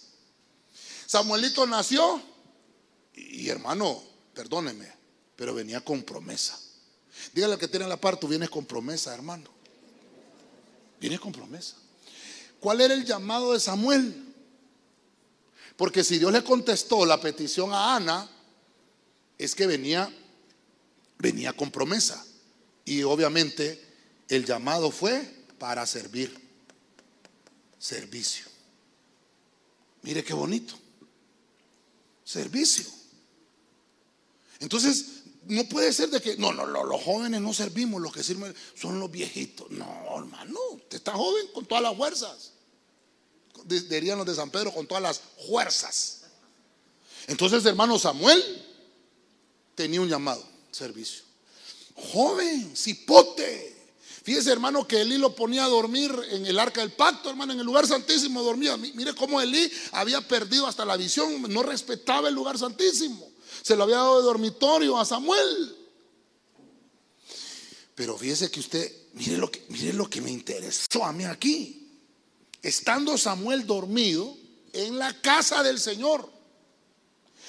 Samuelito nació y hermano, perdóneme, pero venía con promesa. Dígale al que tiene la par, tú vienes con promesa, hermano. Vienes con promesa. ¿Cuál era el llamado de Samuel? Porque si Dios le contestó la petición a Ana, es que venía, venía con promesa. Y obviamente el llamado fue para servir. Servicio. Mire qué bonito. Servicio. Entonces, no puede ser de que, no, no, los jóvenes no servimos, los que sirven son los viejitos. No, hermano, usted está joven con todas las fuerzas. Dirían los de San Pedro, con todas las fuerzas. Entonces, hermano Samuel tenía un llamado, servicio. Joven, cipote. Fíjese, hermano, que Elí lo ponía a dormir en el arca del pacto, hermano, en el lugar santísimo dormía. Mire cómo Elí había perdido hasta la visión, no respetaba el lugar santísimo. Se lo había dado de dormitorio a Samuel. Pero fíjese que usted, mire lo que, mire lo que me interesó a mí aquí. Estando Samuel dormido en la casa del Señor.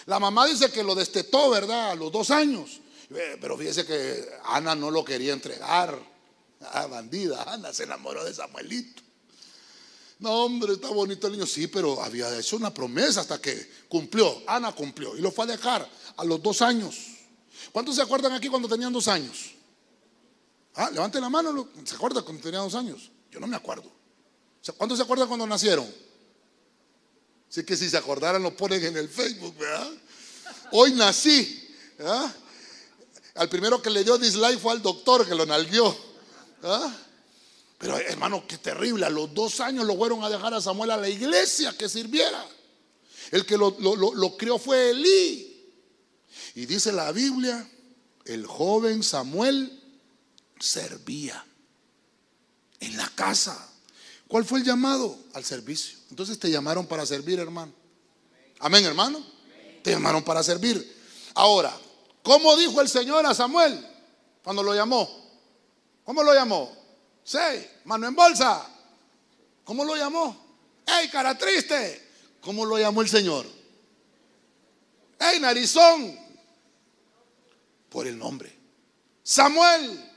La mamá dice que lo destetó, ¿verdad? A los dos años. Eh, pero fíjese que Ana no lo quería entregar. Ah, bandida, Ana se enamoró de Samuelito. No, hombre, está bonito el niño. Sí, pero había hecho una promesa hasta que cumplió. Ana cumplió y lo fue a dejar a los dos años. ¿Cuántos se acuerdan aquí cuando tenían dos años? Ah, levanten la mano. ¿Se acuerdan cuando tenían dos años? Yo no me acuerdo. ¿Cuántos se acuerdan cuando nacieron? Así que si se acordaran lo ponen en el Facebook, ¿verdad? Hoy nací. Al primero que le dio dislike fue al doctor que lo nalguió. Pero hermano, qué terrible. A los dos años lo fueron a dejar a Samuel a la iglesia que sirviera. El que lo, lo crió fue Elí. Y dice la Biblia, el joven Samuel servía en la casa. ¿Cuál fue el llamado? Al servicio. Entonces te llamaron para servir, hermano. Amén, hermano. Te llamaron para servir. Ahora, ¿cómo dijo el Señor a Samuel cuando lo llamó? ¿Cómo lo llamó? Sí, mano en bolsa. ¿Cómo lo llamó? ¡Ey, cara triste! ¿Cómo lo llamó el Señor? ¡Ey, narizón! Por el nombre. Samuel.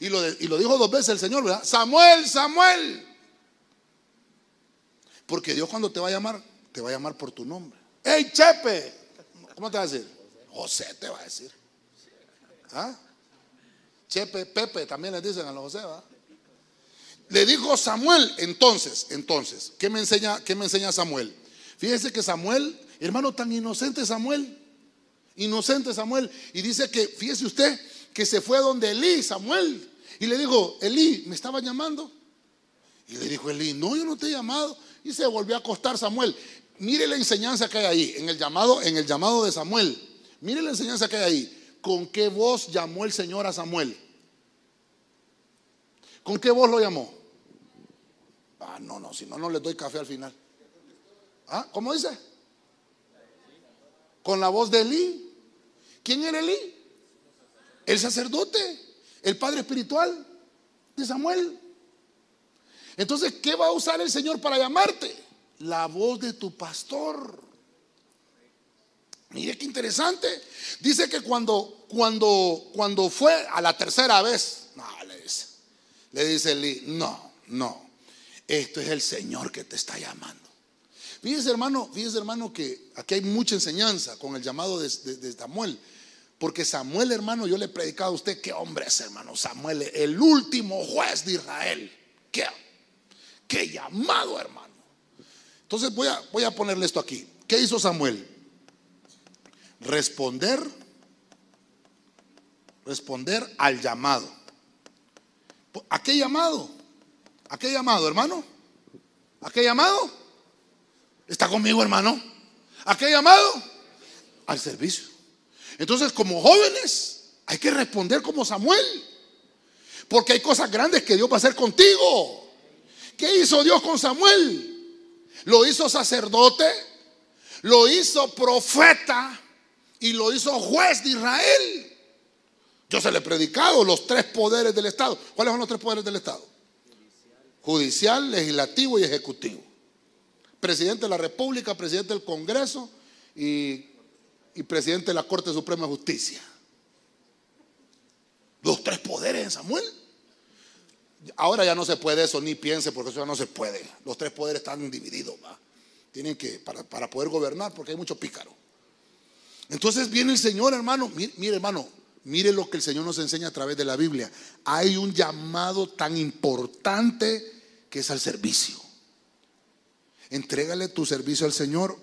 Y lo, y lo dijo dos veces el Señor, ¿verdad? Samuel, Samuel. Porque Dios cuando te va a llamar, te va a llamar por tu nombre. ¡Ey, Chepe! ¿Cómo te va a decir? José te va a decir. ¿Ah? Chepe, Pepe, también le dicen a los José, ¿va? Le dijo Samuel, entonces, entonces, ¿qué me enseña, qué me enseña Samuel? Fíjese que Samuel, hermano, tan inocente Samuel, inocente Samuel, y dice que, fíjese usted, que se fue donde Elí, Samuel, y le dijo, Elí, ¿me estaba llamando? Y le dijo Elí, no, yo no te he llamado y se volvió a acostar Samuel. Mire la enseñanza que hay ahí, en el llamado, en el llamado de Samuel. Mire la enseñanza que hay ahí. ¿Con qué voz llamó el Señor a Samuel? ¿Con qué voz lo llamó? Ah, no, no, si no, no le doy café al final. ¿Ah? ¿Cómo dice? Con la voz de Elí. ¿Quién era Elí? El sacerdote, el padre espiritual de Samuel. Entonces, ¿qué va a usar el Señor para llamarte? La voz de tu pastor. Mire qué interesante. Dice que cuando, cuando, cuando fue a la tercera vez, le dice, le dice no, no, esto es el Señor que te está llamando. Fíjese hermano, fíjese hermano que aquí hay mucha enseñanza con el llamado de, de Samuel. Porque Samuel, hermano, yo le he predicado a usted, qué hombre es, hermano. Samuel, el último juez de Israel. ¿Qué? Qué llamado, hermano. Entonces voy a, voy a ponerle esto aquí. ¿Qué hizo Samuel? Responder, responder al llamado. ¿A qué llamado? ¿A qué llamado, hermano? ¿A qué llamado? ¿Está conmigo, hermano? ¿A qué llamado? Al servicio. Entonces, como jóvenes, hay que responder como Samuel. Porque hay cosas grandes que Dios va a hacer contigo. ¿Qué hizo Dios con Samuel? Lo hizo sacerdote, lo hizo profeta y lo hizo juez de Israel. Yo se le he predicado los tres poderes del Estado. ¿Cuáles son los tres poderes del Estado? Judicial, legislativo y ejecutivo. Presidente de la República, presidente del Congreso y, y presidente de la Corte Suprema de Justicia. Los tres poderes en Samuel. Ahora ya no se puede eso, ni piense, porque eso ya no se puede. Los tres poderes están divididos, ¿va? Tienen que, para, para poder gobernar, porque hay mucho pícaro. Entonces viene el Señor, hermano. Mire, mire, hermano, mire lo que el Señor nos enseña a través de la Biblia. Hay un llamado tan importante que es al servicio. Entrégale tu servicio al Señor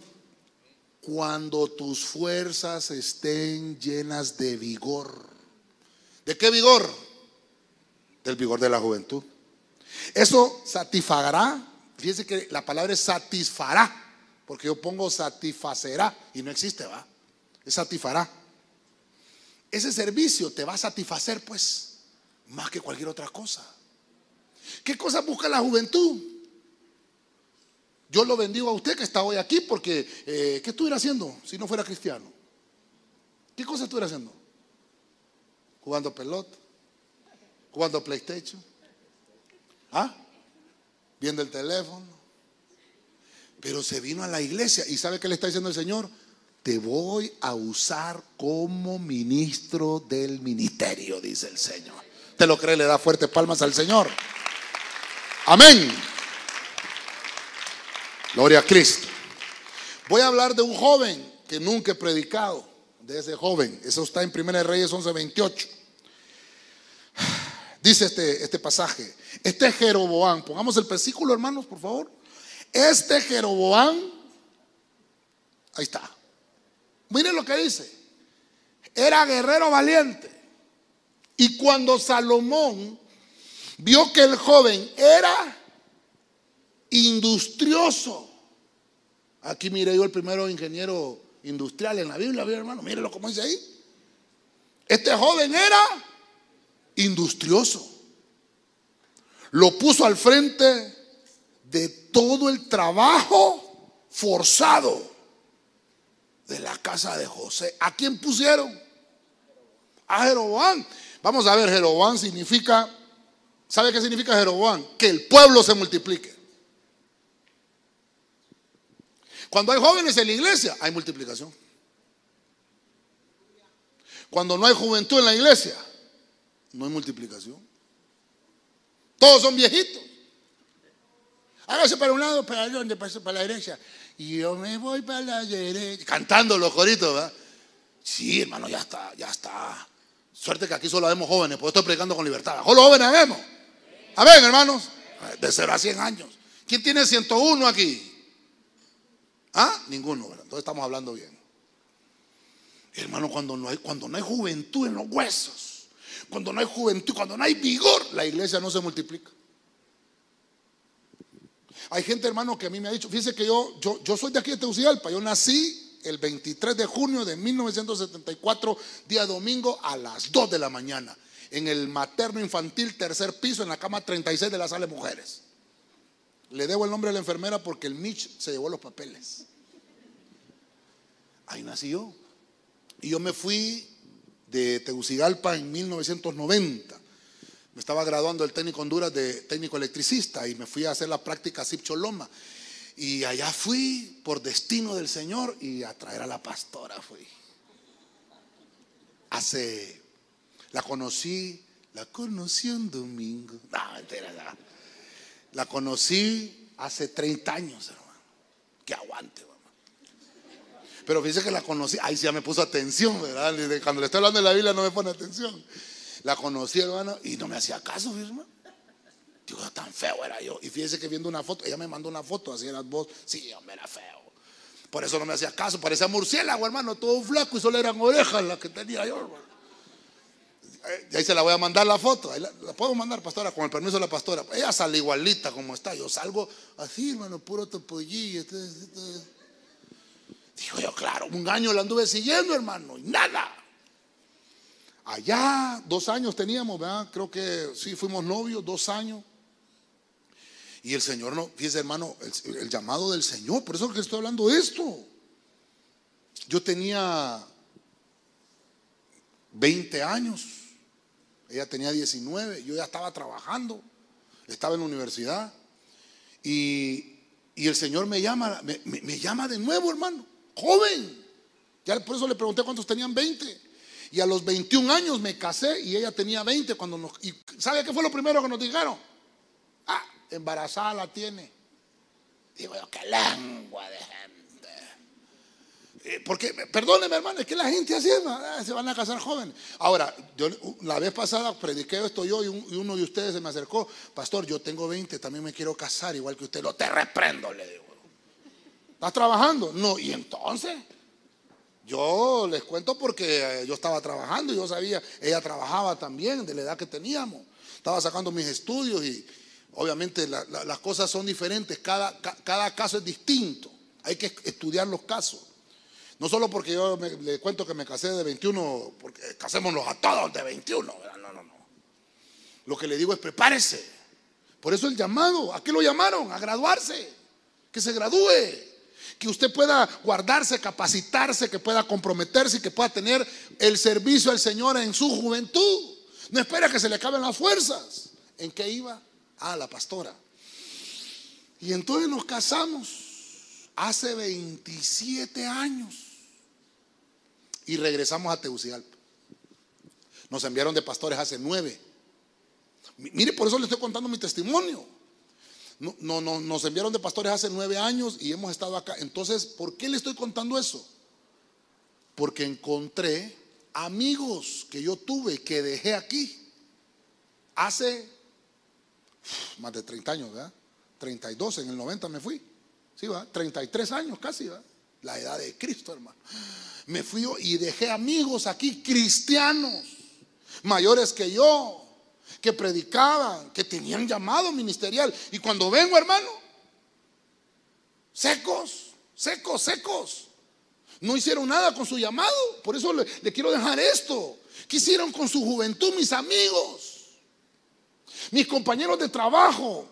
cuando tus fuerzas estén llenas de vigor. ¿De qué vigor? Del vigor de la juventud. Eso satisfagará. Fíjense que la palabra es satisfará, porque yo pongo satisfacerá y no existe, ¿va? Es satisfará. Ese servicio te va a satisfacer, pues, más que cualquier otra cosa. ¿Qué cosa busca la juventud? Yo lo bendigo a usted que está hoy aquí porque, eh, ¿qué estuviera haciendo si no fuera cristiano? ¿Qué cosa estuviera haciendo? Jugando pelota, jugando PlayStation, ¿ah? Viendo el teléfono. Pero se vino a la iglesia y ¿sabe qué le está diciendo el Señor? Te voy a usar como ministro del ministerio, dice el Señor. ¿Te lo cree? Le da fuertes palmas al Señor. Amén. Gloria a Cristo. Voy a hablar de un joven que nunca he predicado, de ese joven. Eso está en 1 Reyes 11:28. Dice este, este pasaje, este Jeroboán, pongamos el versículo hermanos, por favor. Este Jeroboán, ahí está. Miren lo que dice. Era guerrero valiente. Y cuando Salomón vio que el joven era industrioso. Aquí mire yo el primero ingeniero industrial en la Biblia, hermano, mírelo como dice ahí. Este joven era industrioso. Lo puso al frente de todo el trabajo forzado de la casa de José. ¿A quién pusieron? A Jeroboam. Vamos a ver, Jeroboam significa, ¿sabe qué significa Jeroboam? Que el pueblo se multiplique. Cuando hay jóvenes en la iglesia, hay multiplicación. Cuando no hay juventud en la iglesia, no hay multiplicación. Todos son viejitos. Hágase para un lado, para donde, para la derecha. Y yo me voy para la derecha. Cantando los coritos, ¿verdad? Sí, hermano, ya está, ya está. Suerte que aquí solo vemos jóvenes, porque estoy predicando con libertad. Solo jóvenes vemos. ver, hermanos. De 0 a 100 años. ¿Quién tiene 101 aquí? ¿Ah? Ninguno, Entonces estamos hablando bien. Hermano, cuando no, hay, cuando no hay juventud en los huesos, cuando no hay juventud, cuando no hay vigor, la iglesia no se multiplica. Hay gente, hermano, que a mí me ha dicho, fíjese que yo, yo, yo soy de aquí de Tegucigalpa, yo nací el 23 de junio de 1974, día domingo, a las 2 de la mañana, en el materno infantil, tercer piso, en la cama 36 de la sala de mujeres. Le debo el nombre a la enfermera porque el Mitch se llevó los papeles. Ahí nací yo. Y yo me fui de Tegucigalpa en 1990. Me estaba graduando el técnico Honduras de técnico electricista y me fui a hacer la práctica SIP Choloma. Y allá fui por destino del Señor y a traer a la pastora fui. Hace, la conocí, la conocí un domingo. No, mentira, no. La conocí hace 30 años, hermano. Que aguante. Pero fíjese que la conocí, ahí sí ya me puso atención, ¿verdad? Cuando le estoy hablando de la Biblia no me pone atención. La conocí, hermano, y no me hacía caso, hermano. Digo, tan feo era yo. Y fíjese que viendo una foto, ella me mandó una foto, así eras vos. Sí, hombre, era feo. Por eso no me hacía caso, parecía murciélago, hermano, todo flaco y solo eran orejas las que tenía yo, hermano. Eh, y ahí se la voy a mandar la foto. la, puedo mandar, pastora, con el permiso de la pastora. Ella sale igualita como está. Yo salgo así, hermano, puro topollillo. Este, este, Dijo yo, claro, un año la anduve siguiendo, hermano, y nada. Allá dos años teníamos, ¿verdad? Creo que sí, fuimos novios, dos años. Y el Señor, no, fíjese hermano, el, llamado del Señor, por eso es que estoy hablando de esto. Yo tenía 20 años. Ella tenía 19, yo ya estaba trabajando, estaba en la universidad. Y, el Señor me llama, me, llama de nuevo, hermano, joven. Ya por eso le pregunté cuántos tenían 20. Y a los 21 años me casé y ella tenía 20 cuando nos... Y ¿Sabe qué fue lo primero que nos dijeron? Ah, embarazada la tiene. Digo yo, qué lengua de eh, porque, perdóneme hermano, es que la gente así ah, se van a casar jóvenes. Ahora, yo, la vez pasada prediqué esto yo y, uno de ustedes se me acercó, pastor, yo tengo 20, también me quiero casar igual que usted, lo te reprendo, le digo. ¿Estás trabajando? No, y entonces, yo les cuento porque eh, yo estaba trabajando, yo sabía, ella trabajaba también de la edad que teníamos, estaba sacando mis estudios y obviamente las cosas son diferentes, cada, cada caso es distinto, hay que estudiar los casos. No solo porque yo le cuento que me casé de 21, porque casémonos a todos de 21. No, no, no. Lo que le digo es prepárese. Por eso el llamado, ¿a qué lo llamaron? A graduarse. Que se gradúe. Que usted pueda guardarse, capacitarse, que pueda comprometerse y que pueda tener el servicio al Señor en su juventud. No espera que se le acaben las fuerzas. ¿En qué iba? Ah, la pastora. Y entonces nos casamos hace 27 años y regresamos a Tegucigalpa. Nos enviaron de pastores hace nueve. Mire, por eso le estoy contando mi testimonio. No, no, nos enviaron de pastores hace nueve años y hemos estado acá. Entonces, ¿por qué le estoy contando eso? Porque encontré amigos que yo tuve que dejé aquí hace más de 30 años, ¿verdad? 32, en el 90 me fui. Sí, va, 33 años casi, ¿verdad? La edad de Cristo, hermano me fui y dejé amigos aquí, cristianos, mayores que yo, que predicaban, que tenían llamado ministerial. Y cuando vengo, hermano, secos, secos, secos. No hicieron nada con su llamado. Por eso le, quiero dejar esto. ¿Qué hicieron con su juventud mis amigos? Mis compañeros de trabajo,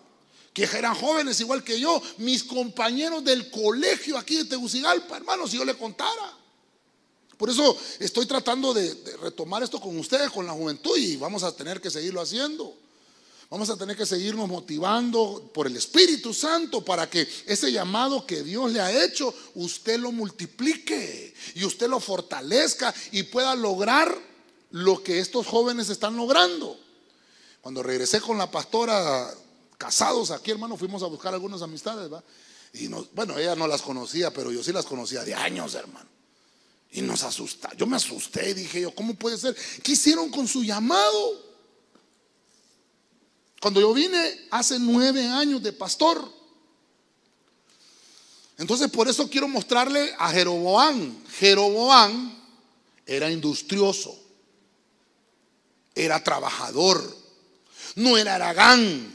que eran jóvenes igual que yo, mis compañeros del colegio aquí de Tegucigalpa, hermano, si yo le contara. Por eso estoy tratando de, retomar esto con ustedes, con la juventud, y vamos a tener que seguirlo haciendo. Vamos a tener que seguirnos motivando por el Espíritu Santo para que ese llamado que Dios le ha hecho, usted lo multiplique y usted lo fortalezca y pueda lograr lo que estos jóvenes están logrando. Cuando regresé con la pastora, casados aquí, hermano, fuimos a buscar algunas amistades, ¿va? Y bueno, ella no las conocía, pero yo sí las conocía de años, hermano. Y nos asusta. Yo me asusté dije yo, ¿cómo puede ser? ¿Qué hicieron con su llamado? Cuando yo vine hace nueve años de pastor. Entonces por eso quiero mostrarle a Jeroboán. Jeroboán era industrioso, era trabajador, no era aragán.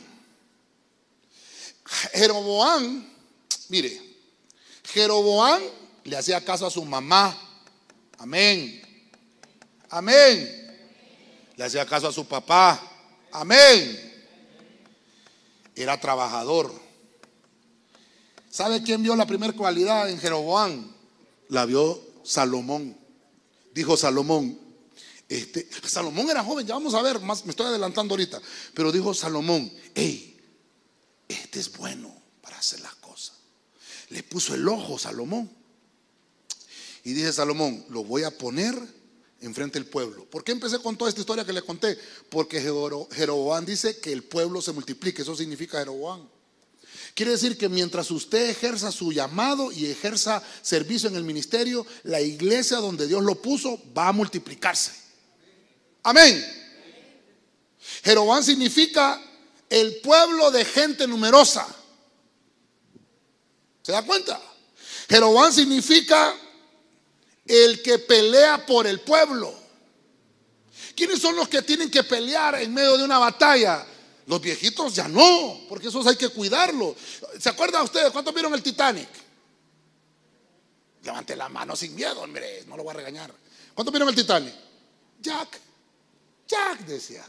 Jeroboán, mire, Jeroboán le hacía caso a su mamá, Amén. Amén. Le hacía caso a su papá. Amén. Era trabajador. ¿Sabe quién vio la primera cualidad en Jeroboam? La vio Salomón. Dijo Salomón. Este, Salomón era joven, ya vamos a ver, más me estoy adelantando ahorita. Pero dijo Salomón, hey, este es bueno para hacer las cosas. Le puso el ojo Salomón. Y dice Salomón, lo voy a poner enfrente del pueblo. ¿Por qué empecé con toda esta historia que le conté? Porque Jeroboam dice que el pueblo se multiplique. Eso significa Jeroboam. Quiere decir que mientras usted ejerza su llamado y ejerza servicio en el ministerio, la iglesia donde Dios lo puso va a multiplicarse. Amén. Jeroboam significa el pueblo de gente numerosa. ¿Se da cuenta? Jeroboam significa el que pelea por el pueblo. ¿Quiénes son los que tienen que pelear en medio de una batalla? Los viejitos ya no, porque esos hay que cuidarlos. ¿Se acuerdan ustedes cuántos vieron el Titanic? Levante la mano sin miedo, hombre, no lo voy a regañar. ¿Cuántos vieron el Titanic? Jack. Jack decía.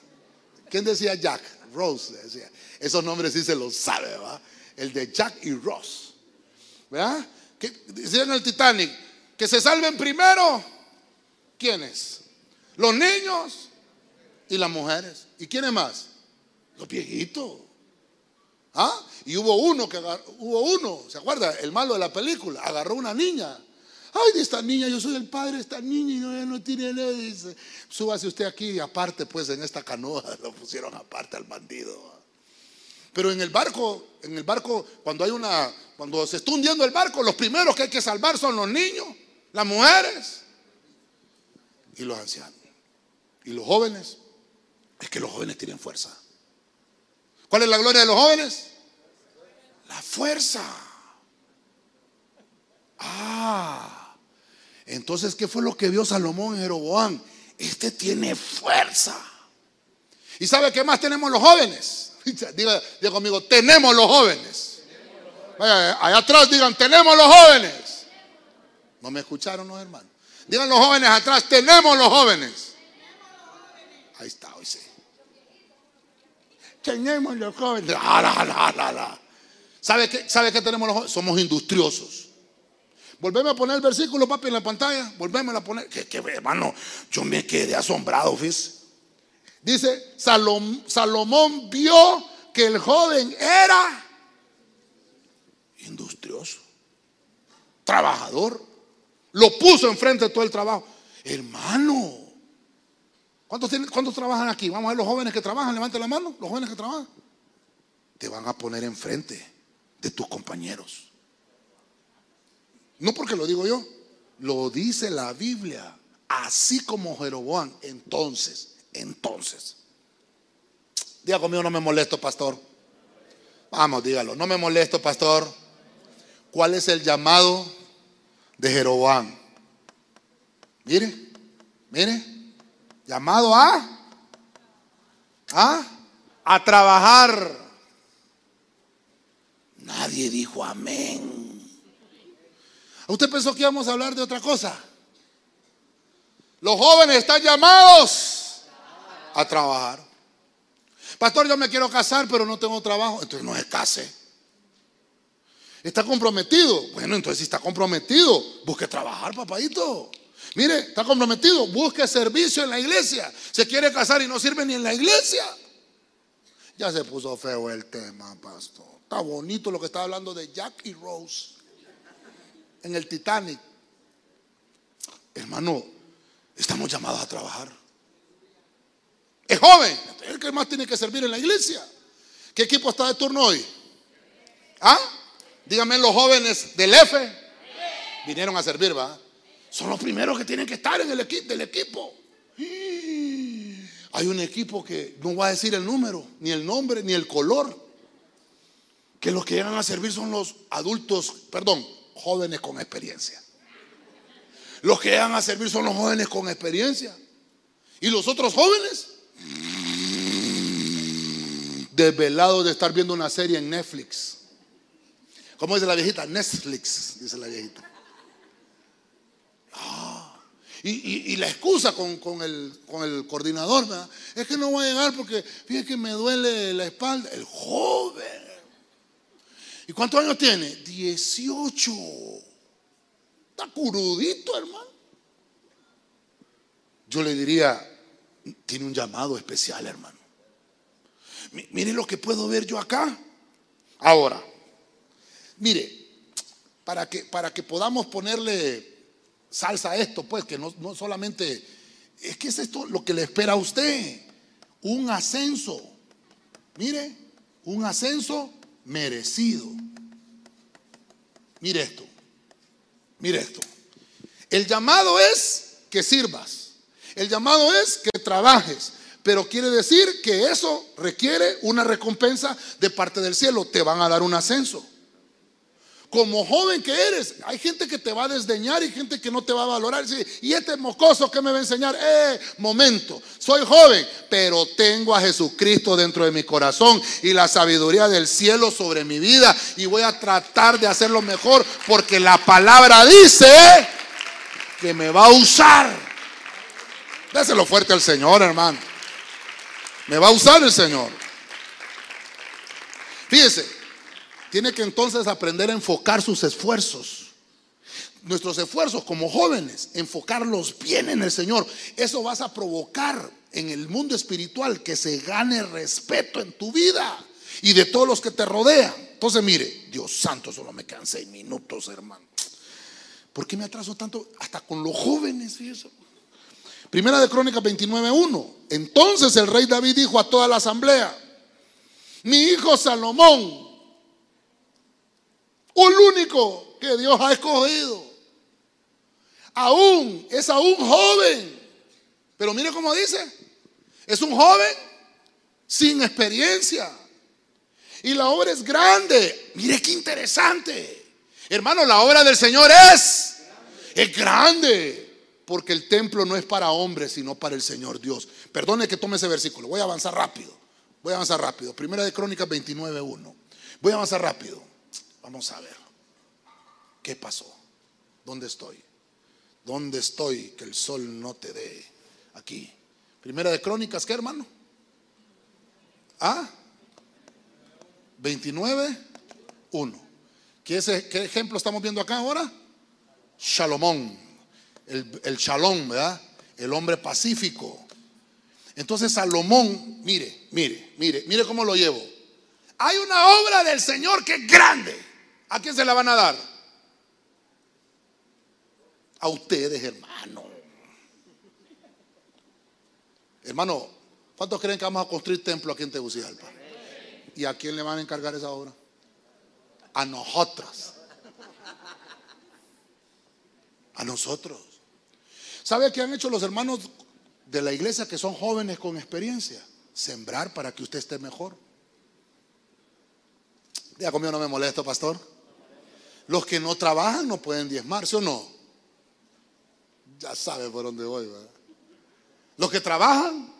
¿Quién decía Jack? Rose decía. Esos nombres sí se los sabe, ¿va? El de Jack y Ross. ¿Verdad? ¿Qué decían el Titanic? Que se salven primero. ¿Quiénes? los niños y las mujeres. ¿Y quiénes más? Los viejitos. ¿Ah? Y hubo uno que hubo uno, ¿se acuerda? El malo de la película, agarró una niña. Ay, de esta niña, yo soy el padre de esta niña y no, no tiene nada. Dice, súbase usted aquí aparte, pues en esta canoa, [laughs] lo pusieron aparte al bandido. Pero en el barco, en el barco, cuando hay una, cuando se está hundiendo el barco, los primeros que hay que salvar son los niños, las mujeres y los ancianos. Y los jóvenes, es que los jóvenes tienen fuerza. ¿Cuál es la gloria de los jóvenes? La fuerza. Ah, entonces, ¿qué fue lo que vio Salomón en Jeroboam? Este tiene fuerza. ¿Y sabe qué más tenemos los jóvenes? [laughs] Diga, diga conmigo, tenemos los jóvenes. allá atrás digan, tenemos los jóvenes. ¿No me escucharon los hermanos? Digan los jóvenes atrás, tenemos los jóvenes. Ahí está, hoy sí. Tenemos los jóvenes. ¿Sabe qué, ¿Sabe qué tenemos los jóvenes? Somos industriosos. Volvemos a poner el versículo, papi, en la pantalla. Volvemos a poner. Hermano, yo me quedé asombrado, fíjese. Dice, Salomón vio que el joven era industrioso, trabajador. Lo puso enfrente de todo el trabajo. Hermano, ¿cuántos, ¿cuántos trabajan aquí? Vamos a ver los jóvenes que trabajan. Levante la mano, los jóvenes que trabajan. Te van a poner enfrente de tus compañeros. No porque lo digo yo, lo dice la Biblia. Así como Jeroboam, entonces entonces. Diga conmigo, no me molesto, pastor. Vamos, dígalo, no me molesto, pastor. ¿Cuál es el llamado de Jeroboam? Mire, mire, llamado a, a, a trabajar. Nadie dijo amén. ¿Usted pensó que íbamos a hablar de otra cosa? Los jóvenes están llamados a trabajar. Pastor, yo me quiero casar, pero no tengo trabajo. Entonces no es case. ¿Está comprometido? Bueno, entonces si está comprometido, busque trabajar, papadito. Mire, está comprometido, busque servicio en la iglesia. Se quiere casar y no sirve ni en la iglesia. Ya se puso feo el tema, pastor. Está bonito lo que está hablando de Jack y Rose en el Titanic. Hermano, estamos llamados a trabajar. Es joven. El que más tiene que servir en la iglesia. ¿Qué equipo está de turno hoy? ¿Ah? Díganme los jóvenes del F. Vinieron a servir, ¿va? Son los primeros que tienen que estar en el equipo del equipo. Hay un equipo que no voy a decir el número, ni el nombre, ni el color. Que los que llegan a servir son los adultos, perdón, jóvenes con experiencia. Los que llegan a servir son los jóvenes con experiencia. Y los otros jóvenes Desvelado de estar viendo una serie en Netflix. ¿Cómo dice la viejita? Netflix, dice la viejita. Ah, y, la excusa con, el, con el coordinador es que no voy a llegar porque fíjate que me duele la espalda. El joven. ¿Y cuántos años tiene? 18. Está curudito, hermano. Yo le diría, tiene un llamado especial, hermano. Mire lo que puedo ver yo acá. Ahora, mire, para que, para que podamos ponerle salsa a esto, pues que no, no solamente, es que es esto lo que le espera a usted, un ascenso. Mire, un ascenso merecido. Mire esto, mire esto. El llamado es que sirvas. El llamado es que trabajes, pero quiere decir que eso requiere una recompensa de parte del cielo. Te van a dar un ascenso. Como joven que eres, hay gente que te va a desdeñar y gente que no te va a valorar. Y este mocoso que me va a enseñar, eh, momento, soy joven, pero tengo a Jesucristo dentro de mi corazón y la sabiduría del cielo sobre mi vida y voy a tratar de hacerlo mejor porque la palabra dice que me va a usar. Déselo fuerte al Señor, hermano. Me va a usar el Señor. Fíjese, tiene que entonces aprender a enfocar sus esfuerzos. nuestros esfuerzos como jóvenes, enfocarlos bien en el Señor, eso vas a provocar en el mundo espiritual que se gane respeto en tu vida y de todos los que te rodean. Entonces, mire, Dios santo, solo me quedan seis minutos, hermano. ¿Por qué me atraso tanto? Hasta con los jóvenes, y eso. Primera de Crónicas 29.1. Entonces el rey David dijo a toda la asamblea, mi hijo Salomón, un único que Dios ha escogido, aún es aún joven. Pero mire cómo dice, es un joven sin experiencia. Y la obra es grande. Mire qué interesante. Hermano, la obra del Señor es, es grande. Porque el templo no es para hombres, sino para el Señor Dios. Perdone que tome ese versículo. Voy a avanzar rápido. Voy a avanzar rápido. Primera de Crónicas 29.1. Voy a avanzar rápido. Vamos a ver. ¿Qué pasó? ¿Dónde estoy? ¿Dónde estoy que el sol no te dé? Aquí. Primera de Crónicas, ¿qué hermano? ¿Ah? 29, 1. ¿Qué, ¿Qué ejemplo estamos viendo acá ahora? Shalomón, el, el Shalom, ¿verdad? El hombre pacífico. Entonces Salomón, mire, mire, mire, mire cómo lo llevo. Hay una obra del Señor que es grande. ¿A quién se la van a dar? A ustedes, hermano. Hermano, ¿cuántos creen que vamos a construir templo aquí en Tegucigalpa? ¿Y a quién le van a encargar esa obra? A nosotros. A nosotros. ¿Sabe qué han hecho los hermanos de la iglesia que son jóvenes con experiencia? Sembrar para que usted esté mejor. Ya conmigo no me molesto, pastor. Los que no trabajan no pueden diezmar, ¿sí o no? Ya sabe por dónde voy, ¿verdad? Los que trabajan,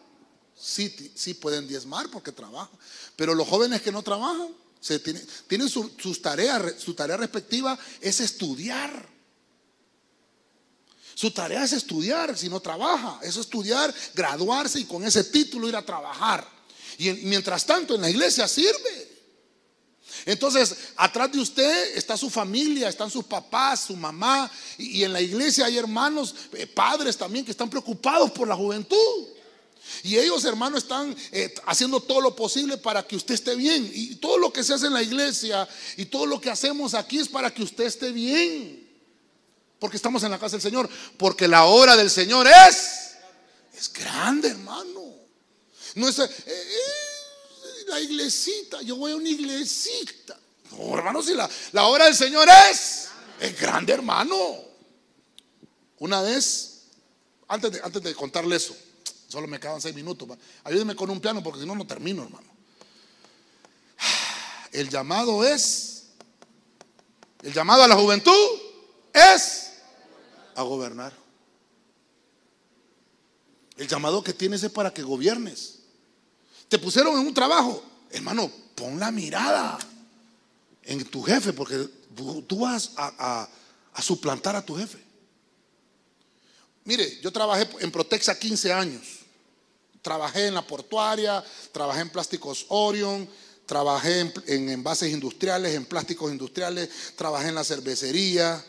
sí, sí pueden diezmar porque trabajan. Pero los jóvenes que no trabajan, tienen sus tareas, su tarea respectiva es estudiar. Su tarea es estudiar, si no trabaja, es estudiar, graduarse y con ese título ir a trabajar. Y mientras tanto en la iglesia sirve. Entonces, atrás de usted está su familia, están sus papás, su mamá, y, en la iglesia hay hermanos, eh, padres también que están preocupados por la juventud. Y ellos, hermanos, están eh, haciendo todo lo posible para que usted esté bien. Y todo lo que se hace en la iglesia y todo lo que hacemos aquí es para que usted esté bien. Porque estamos en la casa del Señor. Porque la obra del Señor es, es grande, hermano. No es, eh, la iglesita, yo voy a una iglesita. No, hermano, si la, obra del Señor es, es grande, hermano. Una vez, antes de, antes de contarle eso, solo me quedan seis minutos. Ayúdeme con un piano porque si no, no termino, hermano. El llamado es, el llamado a la juventud es a gobernar. El llamado que tienes es para que gobiernes. Te pusieron en un trabajo. Hermano, pon la mirada en tu jefe porque tú vas a, suplantar a tu jefe. Mire, yo trabajé en Protexa 15 años. Trabajé en la portuaria, trabajé en plásticos Orion, trabajé en, en, envases industriales, en plásticos industriales, trabajé en la cervecería,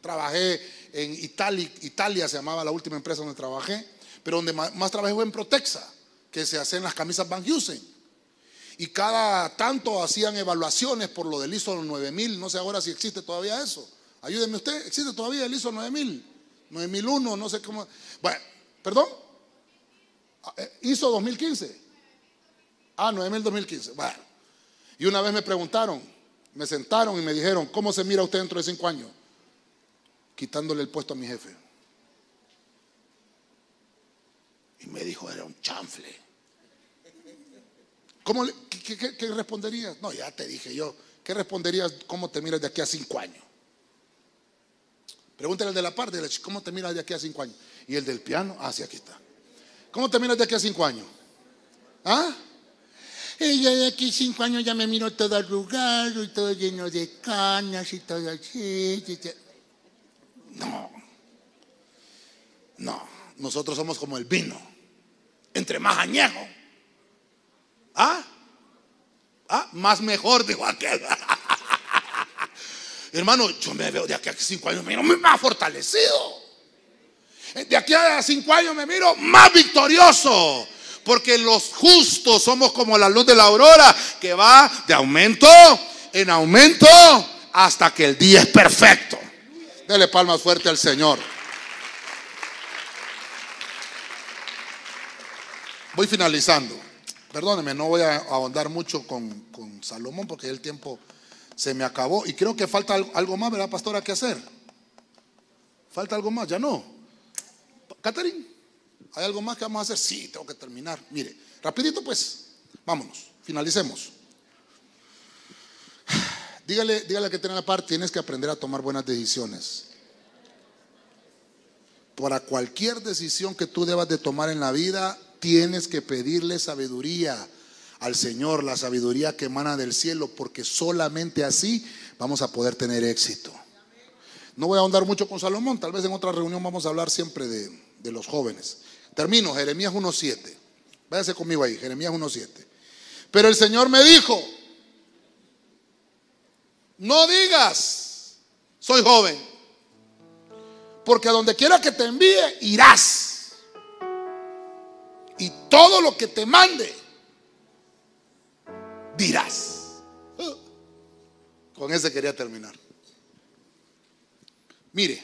trabajé en Italia, se llamaba la última empresa donde trabajé, pero donde más, más trabajé fue en Protexa que se hacen las camisas Van Heusen. Y cada tanto hacían evaluaciones por lo del ISO 9000. No sé ahora si existe todavía eso. Ayúdenme usted, ¿existe todavía el ISO 9000? 9001, no sé cómo. Bueno, ¿perdón? Ah, eh, ISO 2015. Ah, 9000 2015. Bueno. Y una vez me preguntaron, me sentaron y me dijeron, ¿cómo se mira usted dentro de cinco años? Quitándole el puesto a mi jefe. Y me dijo, era un chanfle. ¿Cómo qué, responderías? No, ya te dije yo. ¿Qué responderías? ¿Cómo te miras de aquí a cinco años? Pregúntale al de la parte, ¿cómo te miras de aquí a cinco años? Y el del piano, ah, sí, aquí está. ¿Cómo te miras de aquí a cinco años? ¿Ah? Y ya de aquí cinco años ya me miro todo arrugado y todo lleno de canas y todo así. No. No. Nosotros somos como el vino. Entre más añejo, ¿Ah? ¿Ah? Más mejor, dijo aquel. [laughs] Hermano, yo me veo de aquí a cinco años, me miro más fortalecido. De aquí a cinco años me miro más victorioso. Porque los justos somos como la luz de la aurora que va de aumento en aumento hasta que el día es perfecto. Dele palmas fuerte al Señor. Voy finalizando. Perdóneme, no voy a ahondar mucho con, Salomón porque el tiempo se me acabó. Y creo que falta algo más, ¿verdad, pastora? ¿Qué hacer? ¿Falta algo más? Ya no. Catherine, ¿hay algo más que vamos a hacer? Sí, tengo que terminar. Mire, rapidito pues, vámonos, finalicemos. Dígale, dígale que tiene la parte, tienes que aprender a tomar buenas decisiones. Para cualquier decisión que tú debas de tomar en la vida, tienes que pedirle sabiduría al Señor, la sabiduría que emana del cielo, porque solamente así vamos a poder tener éxito. No voy a ahondar mucho con Salomón, tal vez en otra reunión vamos a hablar siempre de, los jóvenes. Termino, Jeremías 1.7. Váyase conmigo ahí, Jeremías 1.7. Pero el Señor me dijo, no digas, soy joven, porque a donde quiera que te envíe, irás. Y todo lo que te mande, dirás. Con ese quería terminar. Mire,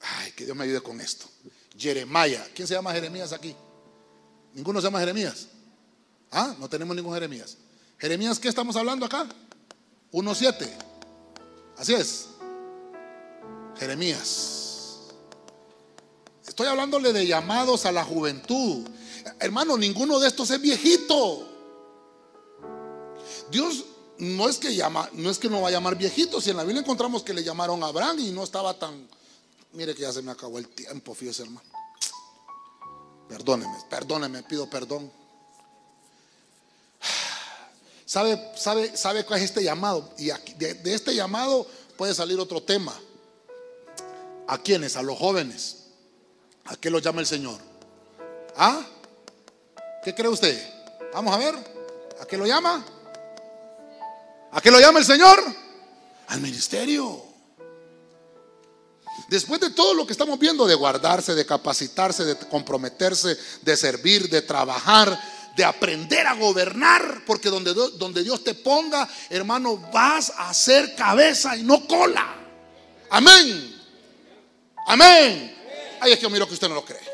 ay, que Dios me ayude con esto. Jeremías. ¿Quién se llama Jeremías aquí? ¿Ninguno se llama Jeremías? Ah, no tenemos ningún Jeremías. Jeremías, ¿qué estamos hablando acá? 1.7. Así es. Jeremías. Estoy hablándole de llamados a la juventud. Hermano, ninguno de estos es viejito. Dios no es que llama, no es que no va a llamar viejito. Si en la Biblia encontramos que le llamaron a Abraham y no estaba tan. Mire que ya se me acabó el tiempo, fíjese, hermano. Perdóneme, perdóneme, pido perdón. ¿Sabe, sabe, sabe cuál es este llamado? Y de, de este llamado puede salir otro tema. ¿A quiénes? A los jóvenes. ¿A qué los llama el Señor? ¿Ah? ¿Qué cree usted? Vamos a ver. ¿A qué lo llama? ¿A qué lo llama el Señor? Al ministerio. Después de todo lo que estamos viendo, de guardarse, de capacitarse, de comprometerse, de servir, de trabajar, de aprender a gobernar, porque donde, donde Dios te ponga, hermano, vas a ser cabeza y no cola. Amén. Amén. Ay, es que yo miro que usted no lo cree.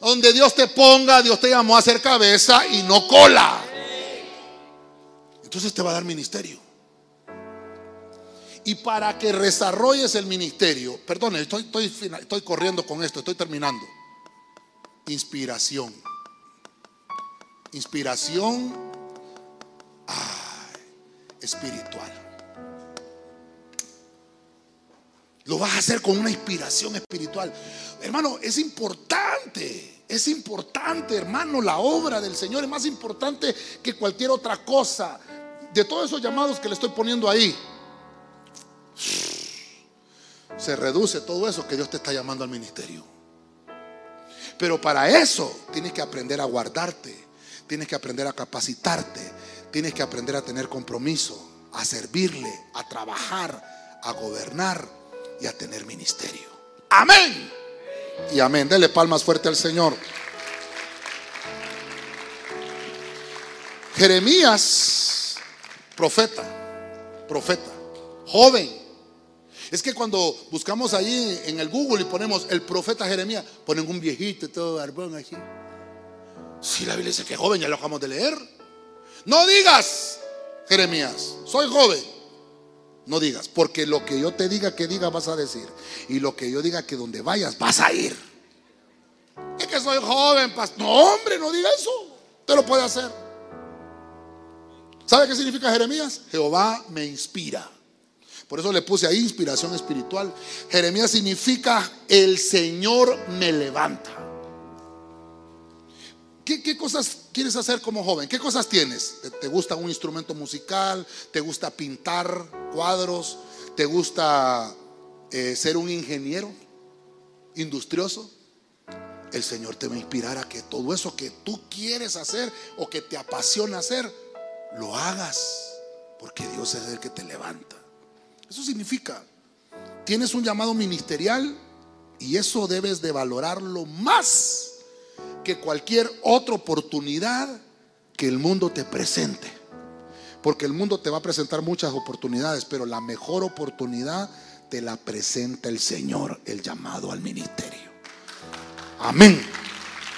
Donde Dios te ponga, Dios te llamó a ser cabeza y no cola. Entonces te va a dar ministerio. Y para que desarrolles el ministerio, perdone, estoy, corriendo con esto, estoy terminando. Inspiración. Inspiración espiritual. Lo vas a hacer con una inspiración espiritual. Hermano, es importante. Es importante, hermano, la obra del Señor es más importante que cualquier otra cosa. De todos esos llamados que le estoy poniendo ahí, se reduce todo eso que Dios te está llamando al ministerio. Pero para eso tienes que aprender a guardarte, tienes que aprender a capacitarte, tienes que aprender a tener compromiso, a servirle, a trabajar, a gobernar y a tener ministerio. Amén. Y amén. Dele palmas fuerte al Señor. Jeremías, profeta, profeta, joven. Es que cuando buscamos ahí en el Google y ponemos el profeta Jeremías, ponen un viejito todo barbón aquí. Si la Biblia dice que joven, ya lo acabamos de leer. No digas, Jeremías, soy joven. No digas, porque lo que yo te diga que diga vas a decir. Y lo que yo diga que donde vayas vas a ir. Es que soy joven, pastor. No, hombre, no diga eso. Usted lo puede hacer. ¿Sabe qué significa Jeremías? Jehová me inspira. Por eso le puse ahí inspiración espiritual. Jeremías significa el Señor me levanta. ¿Qué, cosas quieres hacer como joven? ¿Qué cosas tienes? ¿Te, gusta un instrumento musical? ¿Te gusta pintar cuadros? ¿Te gusta eh, ser un ingeniero industrioso? El Señor te va a inspirar a que todo eso que tú quieres hacer o que te apasiona hacer, lo hagas. Porque Dios es el que te levanta. Eso significa, tienes un llamado ministerial y eso debes de valorarlo más que cualquier otra oportunidad que el mundo te presente. Porque el mundo te va a presentar muchas oportunidades, pero la mejor oportunidad te la presenta el Señor, el llamado al ministerio. Amén.